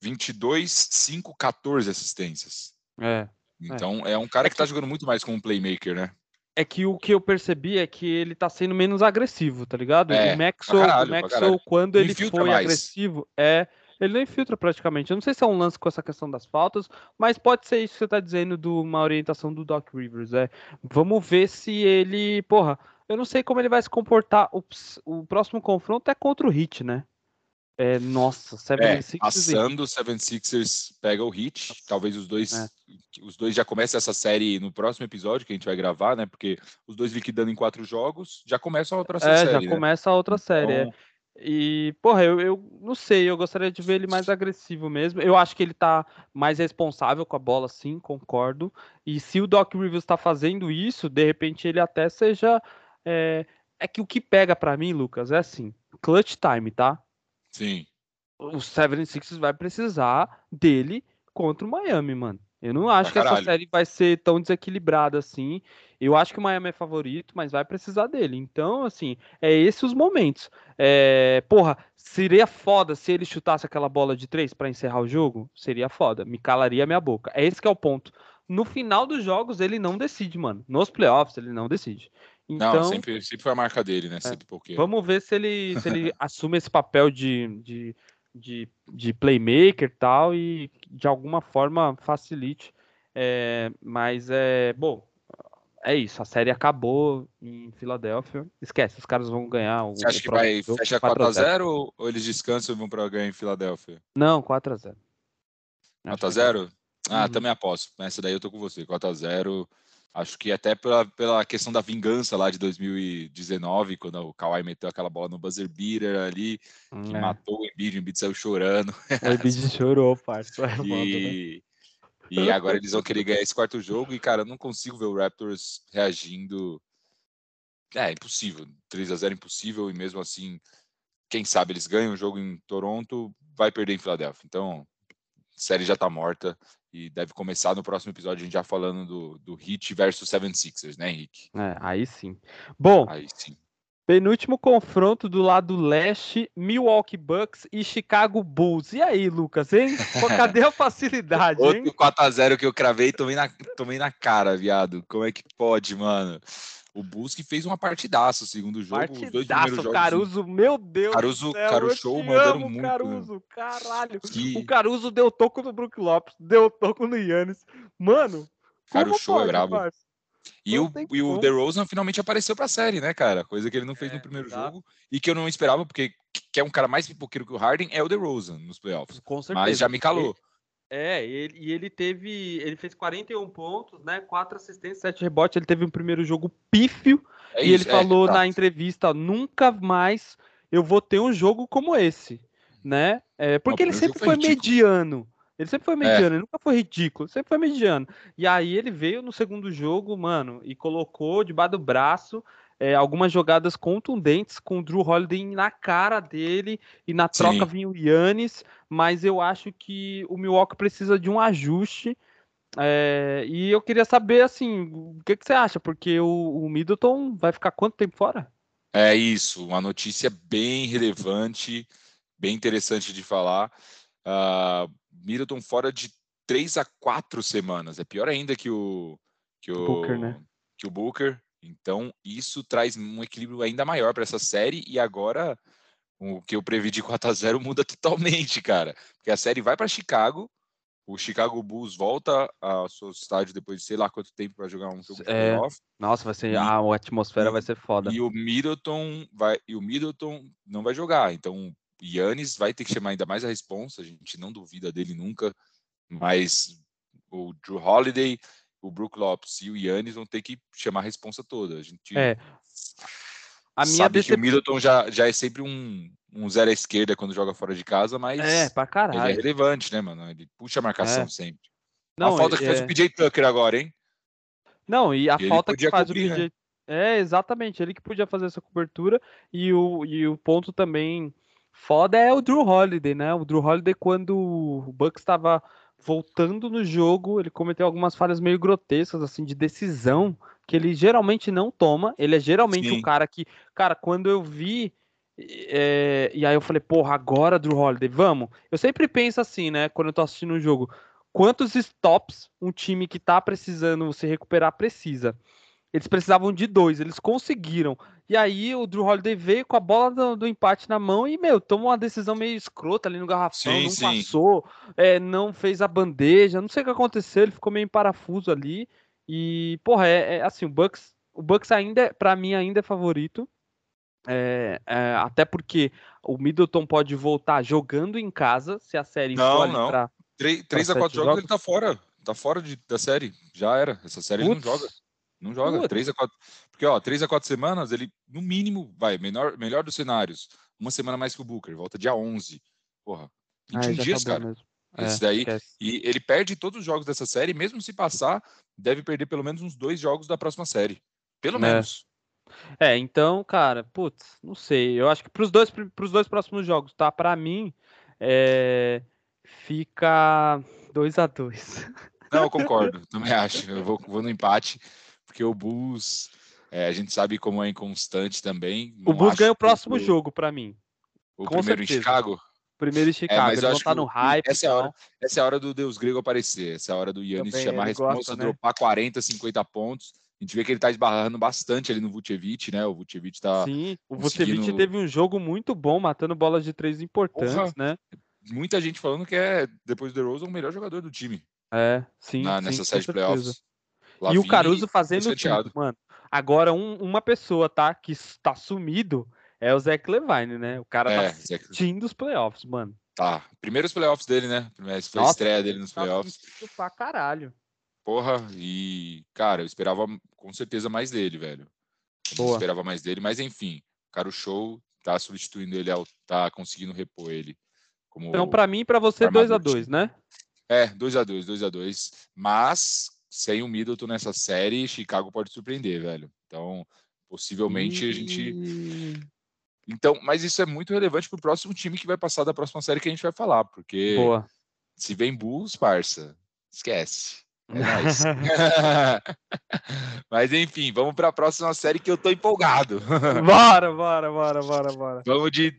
22, 5, 14 assistências. É. Então, é, é um cara é que, que tá jogando muito mais como um playmaker, né? É que o que eu percebi é que ele tá sendo menos agressivo, tá ligado? É, o Maxwell, caralho, o Maxwell quando ele foi mais. agressivo, é ele não infiltra praticamente. Eu não sei se é um lance com essa questão das faltas, mas pode ser isso que você tá dizendo de uma orientação do Doc Rivers. É. Vamos ver se ele. Porra, eu não sei como ele vai se comportar. O, o próximo confronto é contra o Hit, né? É, nossa, 76ers. É, passando, o 76ers pega o Hit. Talvez os dois, é. os dois já comecem essa série no próximo episódio que a gente vai gravar, né? Porque os dois liquidando em quatro jogos já começa a outra é, série. É, já né? começa a outra série. É. Então, e, porra, eu, eu não sei, eu gostaria de ver ele mais agressivo mesmo. Eu acho que ele tá mais responsável com a bola, sim, concordo. E se o Doc Rivers tá fazendo isso, de repente ele até seja. É, é que o que pega para mim, Lucas, é assim: clutch time, tá? Sim. O 76 vai precisar dele contra o Miami, mano. Eu não acho que essa série vai ser tão desequilibrada assim. Eu acho que o Miami é favorito, mas vai precisar dele. Então, assim, é esses os momentos. É, porra, seria foda se ele chutasse aquela bola de três para encerrar o jogo? Seria foda. Me calaria a minha boca. É esse que é o ponto. No final dos jogos, ele não decide, mano. Nos playoffs, ele não decide. Então, não, sempre, sempre foi a marca dele, né? É, porque... Vamos ver se ele, se ele assume esse papel de, de de, de playmaker e tal, e de alguma forma facilite. É, mas é bom. É isso, a série acabou em Filadélfia. Esquece, os caras vão ganhar. O, Você acha que vai fechar 4x0 ou eles descansam e vão para ganhar em Filadélfia? Não, 4x0. 4x0? Ah, uhum. também aposto. Essa daí eu tô com você. 4x0. Acho que até pela, pela questão da vingança lá de 2019, quando o Kawhi meteu aquela bola no buzzer beater ali, que é. matou o Embiid, o Embiid saiu chorando. O Embiid chorou, parça. É e, né? e agora eles vão querer ganhar esse quarto jogo e, cara, eu não consigo ver o Raptors reagindo. É, impossível. 3 a 0 impossível e mesmo assim, quem sabe eles ganham o jogo em Toronto, vai perder em Filadélfia. Então, série já tá morta e deve começar no próximo episódio a gente já falando do, do Heat versus Seven Sixers, né, Henrique? É, aí sim. Bom, aí sim. Penúltimo confronto do lado leste, Milwaukee Bucks e Chicago Bulls. E aí, Lucas, hein? Cadê a facilidade, hein? Outro 4x0 que eu cravei e tomei na, tomei na cara, viado. Como é que pode, mano? O Bulls que fez uma partidaça o segundo jogo. Partidaço, os dois primeiros jogos. Caruso, meu Deus Caruso, céu, Caruso show mandando muito. Caruso, caralho. Que... O Caruso deu toco no Brook Lopes, deu toco no Yannis. Mano, Caruso show é brabo. Parça? E o, e o DeRozan finalmente apareceu pra série, né, cara? Coisa que ele não fez é, no primeiro tá. jogo e que eu não esperava, porque que é um cara mais pipoqueiro que o Harden é o DeRozan nos playoffs. Com certeza. Mas já me calou. É, ele, e ele teve. Ele fez 41 pontos, né? 4 assistências, 7 rebotes. Ele teve um primeiro jogo pífio. É e isso, ele é, falou na entrevista: nunca mais eu vou ter um jogo como esse. Né? É, porque ele sempre foi, foi mediano. Ele sempre foi é. mediano, é. ele nunca foi ridículo, sempre foi mediano. E aí ele veio no segundo jogo, mano, e colocou debaixo do braço é, algumas jogadas contundentes com o Drew Holiday na cara dele e na troca Sim. vinha o Yannis, mas eu acho que o Milwaukee precisa de um ajuste. É, e eu queria saber, assim, o que, que você acha? Porque o, o Middleton vai ficar quanto tempo fora? É isso, uma notícia bem relevante, bem interessante de falar. Uh, Middleton fora de três a quatro semanas. É pior ainda que o que o Booker, né? que o Booker. Então isso traz um equilíbrio ainda maior para essa série e agora o que eu previ de 4 a 0 muda totalmente, cara. Porque a série vai para Chicago, o Chicago Bulls volta ao seu estádio depois de sei lá quanto tempo para jogar um jogo de é, playoff. Nossa, vai ser e, a, a atmosfera e, vai ser foda. E o Middleton vai e o Middleton não vai jogar, então Yannis vai ter que chamar ainda mais a responsa, a gente não duvida dele nunca, mas o Drew Holiday, o Brook Lopes e o Yannis vão ter que chamar a responsa toda. A gente é. A minha sabe decep... que o Middleton já, já é sempre um, um zero à esquerda quando joga fora de casa, mas é, pra caralho. ele é relevante, né, mano? Ele puxa a marcação é. sempre. Não, a falta que é... faz o PJ Tucker agora, hein? Não, e a e falta que faz cobrir, o PJ... Né? É, exatamente, ele que podia fazer essa cobertura e o, e o ponto também foda é o Drew Holiday, né? O Drew Holiday, quando o Bucks estava voltando no jogo, ele cometeu algumas falhas meio grotescas, assim, de decisão, que ele geralmente não toma. Ele é geralmente Sim. o cara que, cara, quando eu vi. É, e aí eu falei, porra, agora Drew Holiday, vamos. Eu sempre penso assim, né, quando eu tô assistindo um jogo, quantos stops um time que tá precisando se recuperar precisa? Eles precisavam de dois, eles conseguiram. E aí o Drew Holiday veio com a bola do, do empate na mão e, meu, tomou uma decisão meio escrota ali no garrafão, sim, não sim. passou, é, não fez a bandeja, não sei o que aconteceu, ele ficou meio em parafuso ali. E, porra, é, é assim, o Bucks, o Bucks ainda, para mim, ainda é favorito. É, é, até porque o Middleton pode voltar jogando em casa, se a série não, for não. Pra, 3, 3 a 4 jogos, jogos, ele tá fora. Tá fora de, da série. Já era. Essa série não joga. Não joga. Putz. 3 a 4. Porque, ó, 3 a 4 semanas, ele, no mínimo, vai, melhor, melhor dos cenários. Uma semana mais que o Booker, volta dia 11. Porra, 21 ah, dias, tá cara. Esse é, daí. Esquece. E ele perde todos os jogos dessa série, mesmo se passar, deve perder pelo menos uns dois jogos da próxima série. Pelo é. menos. É, então, cara, putz, não sei. Eu acho que pros dois, pros dois próximos jogos, tá? Para mim, é... fica 2 a 2 Não, eu concordo, também acho. Eu vou, vou no empate, porque o Bulls, é, a gente sabe como é inconstante também. O Bulls ganha o próximo jogo, para mim. O Com primeiro certeza. em Chicago? Primeiro em é, Chicago, é, mas eles vão no hype. Essa é, a hora, essa é a hora do Deus grego aparecer. Essa é a hora do Yannis chamar a resposta, né? dropar 40, 50 pontos. A gente vê que ele tá esbarrando bastante ali no Vucevic, né? O Vucevic tá. Sim, o conseguindo... Vucevic teve um jogo muito bom, matando bolas de três importantes, Porra, né? Muita gente falando que é, depois do DeRozan, o melhor jogador do time. É, sim. Na, sim, nessa série de playoffs. E o Caruso fazendo tudo, mano. Agora, um, uma pessoa, tá? Que está sumido é o Zach Levine, né? O cara tá é, tá assistindo os playoffs, mano. Tá. Primeiros playoffs dele, né? Essa foi Nossa, a estreia dele nos tá playoffs. Pra caralho. Porra, e, cara, eu esperava com certeza mais dele, velho. Eu esperava mais dele, mas enfim, cara, o show tá substituindo ele, tá conseguindo repor ele. Como então, para mim e pra você, 2x2, né? É, 2x2, 2x2. Mas, sem o Middleton nessa série, Chicago pode surpreender, velho. Então, possivelmente a gente então, mas isso é muito relevante para o próximo time que vai passar da próxima série que a gente vai falar, porque Boa. se vem Bulls, parça, esquece. É nóis. Mas enfim, vamos para a próxima série que eu tô empolgado. bora, bora, bora, bora, bora. Vamos de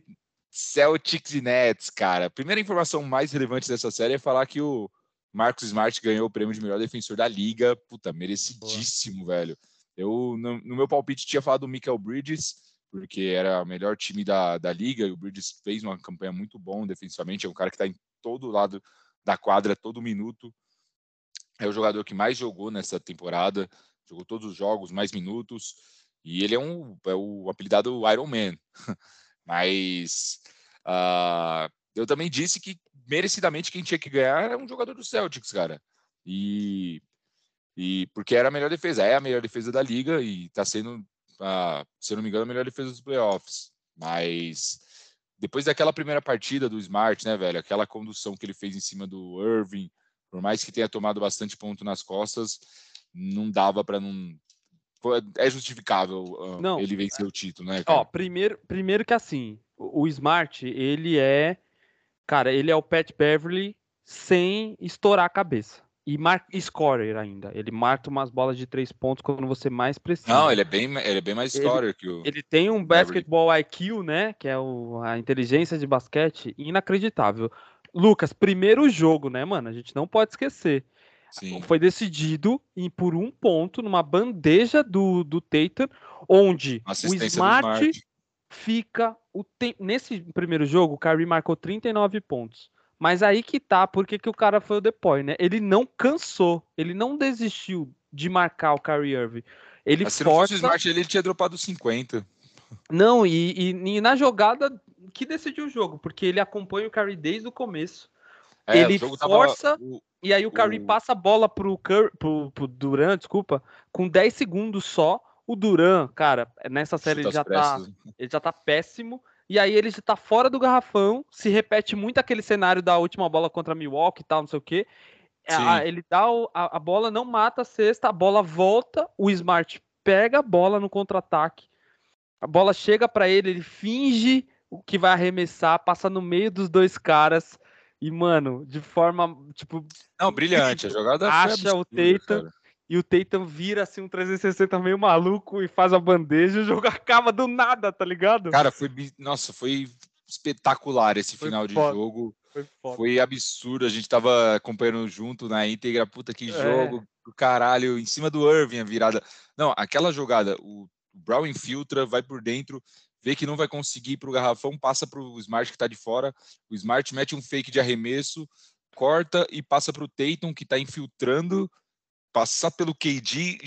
Celtics e Nets, cara. A primeira informação mais relevante dessa série é falar que o Marcos Smart ganhou o prêmio de melhor defensor da liga. Puta, merecidíssimo, Boa. velho. Eu, no, no, meu palpite, tinha falado do Michael Bridges, porque era o melhor time da, da liga, e o Bridges fez uma campanha muito bom defensivamente, é um cara que está em todo lado da quadra, todo minuto. É o jogador que mais jogou nessa temporada, jogou todos os jogos, mais minutos, e ele é um é o apelidado Iron Man. Mas uh, eu também disse que merecidamente quem tinha que ganhar era um jogador do Celtics, cara. E e porque era a melhor defesa, é a melhor defesa da liga e está sendo, uh, se eu não me engano, a melhor defesa dos playoffs. Mas depois daquela primeira partida do Smart, né, velho, aquela condução que ele fez em cima do Irving, por mais que tenha tomado bastante ponto nas costas, não dava para não é justificável uh, não, ele vencer o título, né? Cara? Ó, primeiro, primeiro que assim, o Smart, ele é, cara, ele é o Pat Beverly sem estourar a cabeça. E mar... scorer ainda. Ele marca umas bolas de três pontos quando você mais precisa. Não, ele é bem, ele é bem mais scorer ele, que o. Ele tem um basketball IQ, né? Que é o, a inteligência de basquete, inacreditável. Lucas, primeiro jogo, né, mano? A gente não pode esquecer. Sim. Foi decidido em, por um ponto numa bandeja do, do Tatum, onde o Smart, Smart, fica. O te... Nesse primeiro jogo, o Kyrie marcou 39 pontos. Mas aí que tá, porque que o cara foi o depoy, né? Ele não cansou, ele não desistiu de marcar o Kyrie Irving. Ele Mas força... se Smart, ele tinha dropado 50. Não, e, e, e, na jogada que decidiu o jogo, porque ele acompanha o Kyrie desde o começo. É, ele o força, tava... e aí o Kyrie o... passa a bola pro, Curry, pro, pro Durant, desculpa, com 10 segundos só. O Duran, cara, nessa série ele já, tá, ele já tá péssimo. E aí ele já tá fora do garrafão, se repete muito aquele cenário da última bola contra Milwaukee e tal, não sei o quê. A, ele dá o, a, a, bola, não mata a cesta, a bola volta, o Smart pega a bola no contra-ataque, a bola chega para ele, ele finge que vai arremessar, passa no meio dos dois caras e, mano, de forma, tipo... Não, brilhante, a jogada Acha absurda, o Tatum, cara e o Tatum vira assim um 360 meio maluco e faz a bandeja e o jogo acaba do nada, tá ligado? Cara, foi nossa, foi espetacular esse foi final foda. de jogo. Foi, foi, absurdo, a gente tava acompanhando junto na íntegra, puta que é. jogo, caralho, em cima do Irving a virada. Não, aquela jogada, o Brown infiltra, vai por dentro, vê que não vai conseguir ir pro garrafão, passa pro Smart que tá de fora, o Smart mete um fake de arremesso, corta e passa pro Tatum que tá infiltrando passar pelo KD,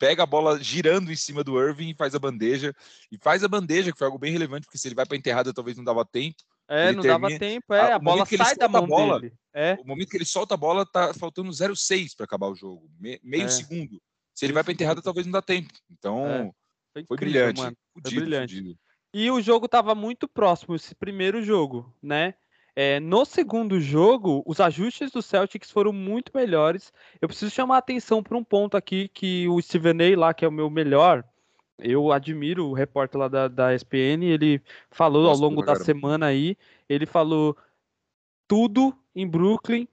pega a bola girando em cima do Irving e faz a bandeja. E faz a bandeja, que foi algo bem relevante, porque se ele vai para enterrada, talvez não dava tempo. É, não termina... dava tempo, é, a, bola sai da mão bola, dele. É. O momento que ele solta a bola, tá faltando 0,6 para acabar o jogo, Me, meio é. segundo. Se ele vai para enterrada, talvez não dá tempo. Então, é. foi, incrível, foi, brilhante. Fudido, foi brilhante. Fudido. E o jogo estava muito próximo, esse primeiro jogo, né? É, no segundo jogo, os ajustes do Celtics foram muito melhores. Eu preciso chamar a atenção para um ponto aqui que o Steven A, lá, que é o meu melhor, eu admiro o repórter lá da, da ESPN, ele falou Nossa, ao longo da semana aí, ele falou tudo em Brooklyn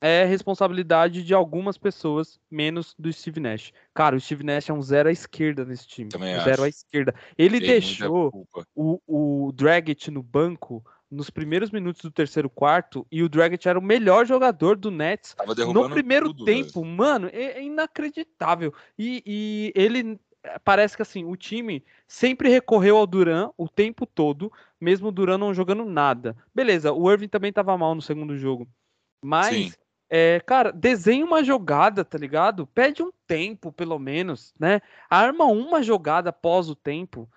é responsabilidade de algumas pessoas, menos do Steve Nash. Cara, o Steve Nash é um zero à esquerda nesse time. Também um zero à esquerda. Ele Tem deixou o, o Dragic no banco nos primeiros minutos do terceiro quarto e o Dragic era o melhor jogador do Nets no primeiro tudo, tempo. Velho. Mano, é, é inacreditável. E, e, ele eh, parece que assim, o time sempre recorreu ao Duran o tempo todo, mesmo o Duran não jogando nada. Beleza, o Irving também tava mal no segundo jogo. Mas, é, cara, desenha uma jogada, tá ligado? Pede um tempo, pelo menos, né? Arma uma jogada após o tempo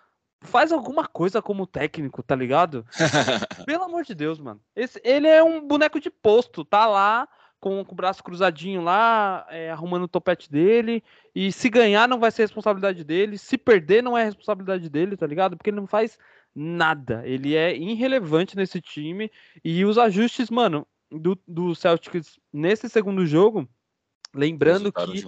faz alguma coisa como técnico, tá ligado? Pelo amor de Deus, mano. Esse, ele é um boneco de posto, tá lá com, com o braço cruzadinho lá, é, arrumando o topete dele. E se ganhar, não vai ser responsabilidade dele. Se perder, não é responsabilidade dele, tá ligado? Porque ele não faz nada. Ele é irrelevante nesse time. E os ajustes, mano, do, do Celtics nesse segundo jogo. Lembrando que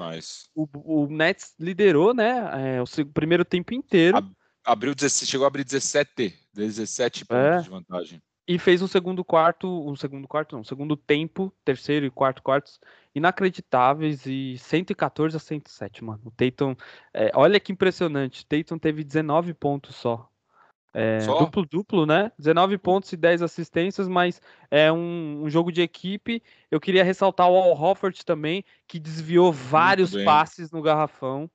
o, o, Nets liderou, né? É, o primeiro tempo inteiro. A abriu, chegou a abrir 17, 17 pontos é. de vantagem. E fez um segundo quarto, um segundo quarto, não, um segundo tempo, terceiro e quarto quartos inacreditáveis e 114 a 107, mano. O Tatum, é, olha que impressionante. O Tatum teve 19 pontos só. É, duplo duplo, né? 19 pontos e 10 assistências, mas é um, um, jogo de equipe. Eu queria ressaltar o Al Hofford também, que desviou vários passes no garrafão.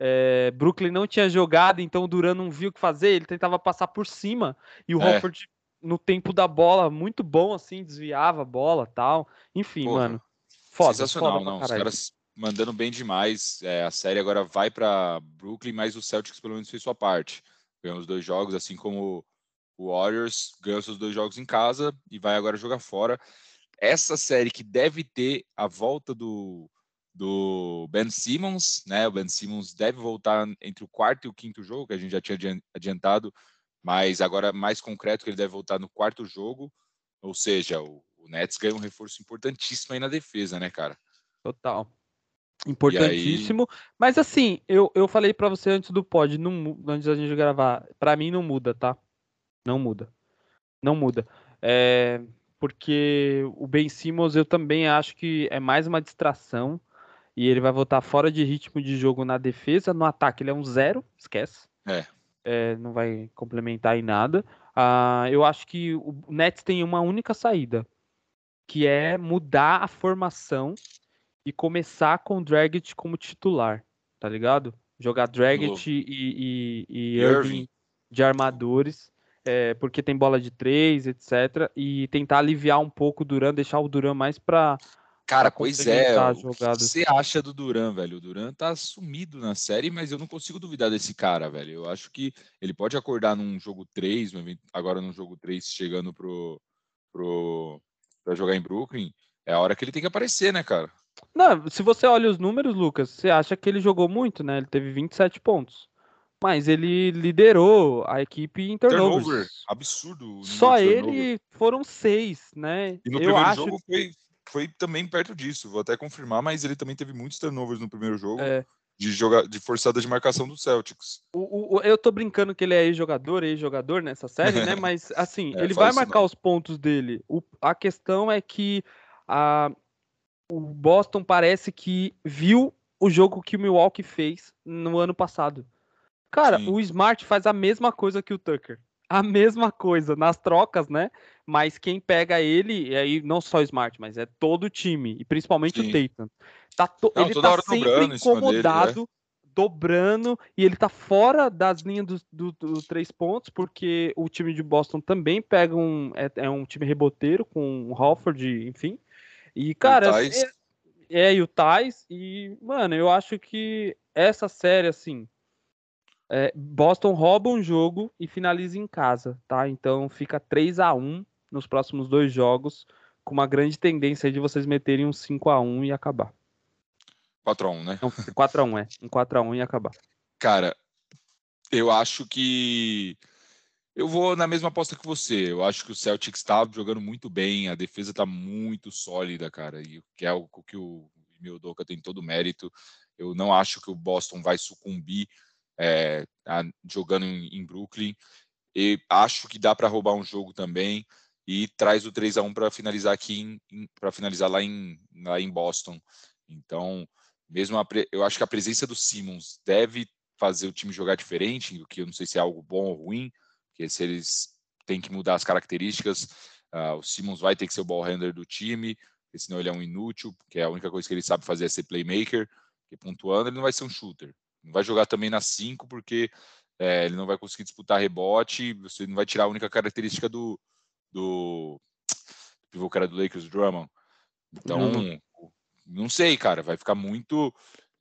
É, Brooklyn não tinha jogado, então o Duran não viu o que fazer, ele tentava passar por cima e o é. Hofford no tempo da bola muito bom assim, desviava a bola, tal. Enfim, Porra, mano. Foda, sensacional, foda não. Os caras mandando bem demais. É, a série agora vai para Brooklyn, mas o Celtics pelo menos fez sua parte. Ganhou os dois jogos, assim como o Warriors ganhou seus dois jogos em casa e vai agora jogar fora. Essa série que deve ter a volta do do Ben Simmons, né? O Ben Simmons deve voltar entre o quarto e o quinto jogo, que a gente já tinha adiantado, mas agora mais concreto que ele deve voltar no quarto jogo, ou seja, o, o Nets ganha um reforço importantíssimo aí na defesa, né, cara? Total. Importantíssimo. Aí... Mas assim, eu, eu falei para você antes do pod, não, antes da gente gravar, para mim não muda, tá? Não muda. Não muda. É, porque o Ben Simmons eu também acho que é mais uma distração e ele vai voltar fora de ritmo de jogo na defesa. No ataque, ele é um zero, esquece. É. é não vai complementar em nada. Uh, eu acho que o Nets tem uma única saída, que é mudar a formação e começar com o Dragic como titular, tá ligado? Jogar Dragic e, e, e Irving de armadores, é, porque tem bola de três, etc. E tentar aliviar um pouco o Duran, deixar o Duran mais para Cara, pois é. O que você acha do Duran, velho? O Duran tá sumido na série, mas eu não consigo duvidar desse cara, velho. Eu acho que ele pode acordar num jogo 3, agora num jogo 3, chegando pro, pro, pra jogar em Brooklyn. É a hora que ele tem que aparecer, né, cara? Não, se você olha os números, Lucas, você acha que ele jogou muito, né? Ele teve 27 pontos. Mas ele liderou a equipe em turnovers. Turnover, absurdo. Só ele foram seis, né? E no eu primeiro acho... jogo foi foi também perto disso. Vou até confirmar, mas ele também teve muitos turnovers no primeiro jogo. É. De, jogar, de forçada de marcação do Celtics. O, o, eu tô brincando que ele é ex-jogador, ex-jogador nessa série, né? Mas, assim, é, ele vai marcar não. os pontos dele. O, a questão é que a, o Boston parece que viu o jogo que o Milwaukee fez no ano passado. Cara, Sim. o Smart faz a mesma coisa que o Tucker. A mesma coisa, nas trocas, né? mas quem pega ele, e aí não só o Smart, mas é todo o time, e principalmente Sim. o Tatum. Tá to... não, ele tá sempre incomodado, dele, é. dobrando, e ele tá fora das linhas dos do, do, três pontos, porque o time de Boston também pega um. É, é um time reboteiro com o Halford, enfim. E, cara, é, é, e o Thais, e, mano, eu acho que essa série, assim, é, Boston rouba um jogo e finaliza em casa, tá? Então fica 3 a 1 nos próximos dois jogos, com uma grande tendência de vocês meterem um 5 a 1 e acabar. 4x1, né? Não, 4x1, é. Um 4x1 e acabar. Cara, eu acho que. Eu vou na mesma aposta que você. Eu acho que o Celtics está jogando muito bem, a defesa está muito sólida, cara. E que é algo que o Mildoka tem todo o mérito. Eu não acho que o Boston vai sucumbir é, a, jogando em, em Brooklyn. E acho que dá para roubar um jogo também e traz o 3 a 1 para finalizar aqui para finalizar lá em lá em Boston. Então, mesmo a, eu acho que a presença do Simmons deve fazer o time jogar diferente, o que eu não sei se é algo bom ou ruim, porque se eles têm que mudar as características, uh, o Simmons vai ter que ser o ball handler do time, porque senão ele é um inútil, porque a única coisa que ele sabe fazer é ser playmaker, porque pontuando ele não vai ser um shooter. Não vai jogar também na 5, porque é, ele não vai conseguir disputar rebote, você não vai tirar a única característica do, do pivô cara do Lakers, Drummond. Então, uhum. não sei, cara, vai ficar muito.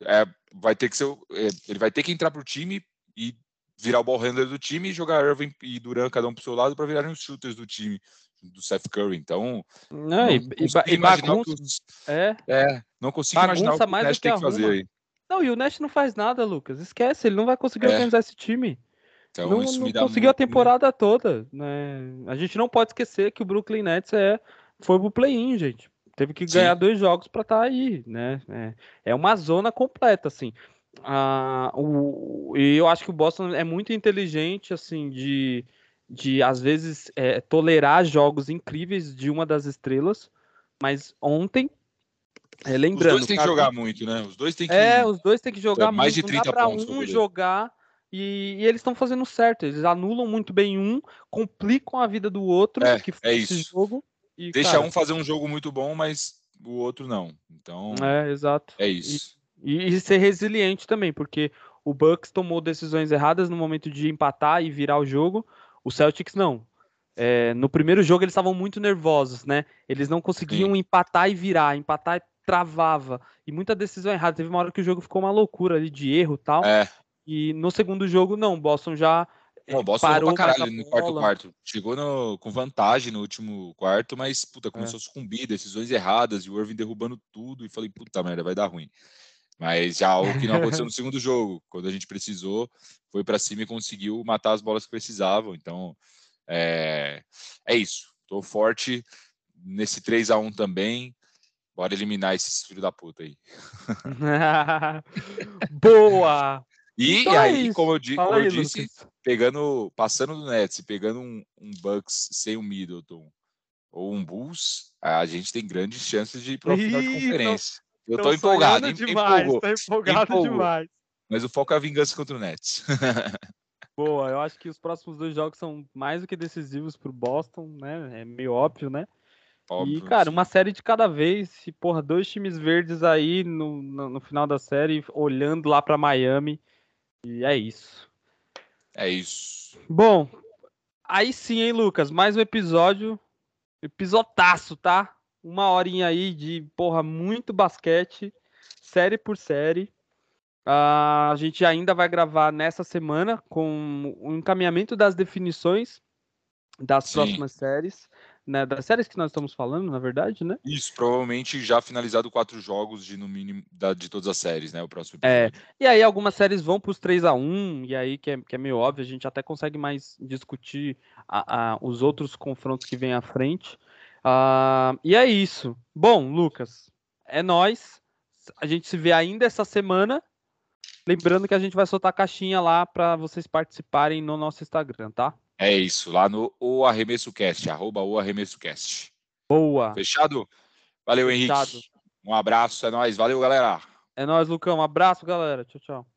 É, vai ter que ser. É, ele vai ter que entrar pro time e virar o ball handler do time e jogar Irving e Duran cada um pro seu lado para virarem os shooters do time do Seth Curry. Então, não, não e, e bagunça, os, é, é, não consigo imaginar o que o Nash tem que fazer aí. Não, e o Nash não faz nada, Lucas. Esquece, ele não vai conseguir é. organizar esse time. Então, não, não conseguiu a temporada toda. Né? A gente não pode esquecer que o Brooklyn Nets é, foi pro play-in, gente. Teve que ganhar Sim. dois jogos para estar tá aí, né? É, é, uma zona completa, assim. Ah, o, e eu acho que o Boston é muito inteligente, assim, de, de às vezes é, tolerar jogos incríveis de uma das estrelas, mas ontem é, lembrando. Os dois têm que jogar muito, né? Os dois têm que. É, os dois têm que jogar mais muito. de 30 Não pontos. Um jogar e, e eles estão fazendo certo. Eles anulam muito bem um, complicam a vida do outro, é, que é esse jogo. E, Deixa cara, um fazer um jogo muito bom, mas o outro não. Então. É, exato. É isso. E, e ser resiliente também, porque o Bucks tomou decisões erradas no momento de empatar e virar o jogo. O Celtics não. É, no primeiro jogo eles estavam muito nervosos, né? Eles não conseguiam Sim. empatar e virar, empatar travava. E muita decisão errada. Teve uma hora que o jogo ficou uma loucura ali de erro e tal. É. E no segundo jogo, não. Boston já. o Boston parou pra caralho no quarto quarto. Chegou no, com vantagem no último quarto, mas puta, começou é. a sucumbir, decisões erradas, e o Irving derrubando tudo, e falei, puta merda, vai dar ruim. Mas já o que não aconteceu no segundo jogo, quando a gente precisou, foi para cima e conseguiu matar as bolas que precisavam. Então, é, é isso. Tô forte nesse 3 a 1 também. Bora eliminar esses filhos da puta aí. Boa! E, então aí, é como eu, como aí, eu disse, Lucas. pegando, passando do Nets e pegando um, um, Bucks sem um Middleton ou um Bulls, a gente tem grandes chances de ir para o final de conferência. Tô, eu tô, tô empolgado, demais, empolgou, tô empolgado empolgou. demais. Mas o foco é a vingança contra o Nets. Boa, eu acho que os próximos dois jogos são mais do que decisivos para o Boston, né? É meio óbvio, né? Óbvio, e, cara, uma série de cada vez. E, porra, dois times verdes aí no, no, no final da série, olhando lá para Miami. E é isso. É isso. Bom, aí sim, hein, Lucas? Mais um episódio. Episodaço, tá? Uma horinha aí de, porra, muito basquete. Série por série. Uh, a gente ainda vai gravar nessa semana com o encaminhamento das definições das sim. próximas séries né, das séries que nós estamos falando, na verdade, né? Isso, provavelmente já finalizado quatro jogos de no mínimo da, de todas as séries, né? O próximo é, episódio. É, e aí algumas séries vão para os 3 a 1 e aí que é, que é meio óbvio, a gente até consegue mais discutir a, a, os outros confrontos que vêm à frente. Uh, e é isso. Bom, Lucas, é nós. A gente se vê ainda essa semana. Lembrando que a gente vai soltar a caixinha lá para vocês participarem no nosso Instagram, tá? É isso, lá no O Arremesso Cast, arroba O Arremesso Cast. Boa. Fechado? Valeu, Fechado. Henrique. Um abraço, é nóis. Valeu, galera. É nóis, Lucão. Um abraço, galera. Tchau, tchau.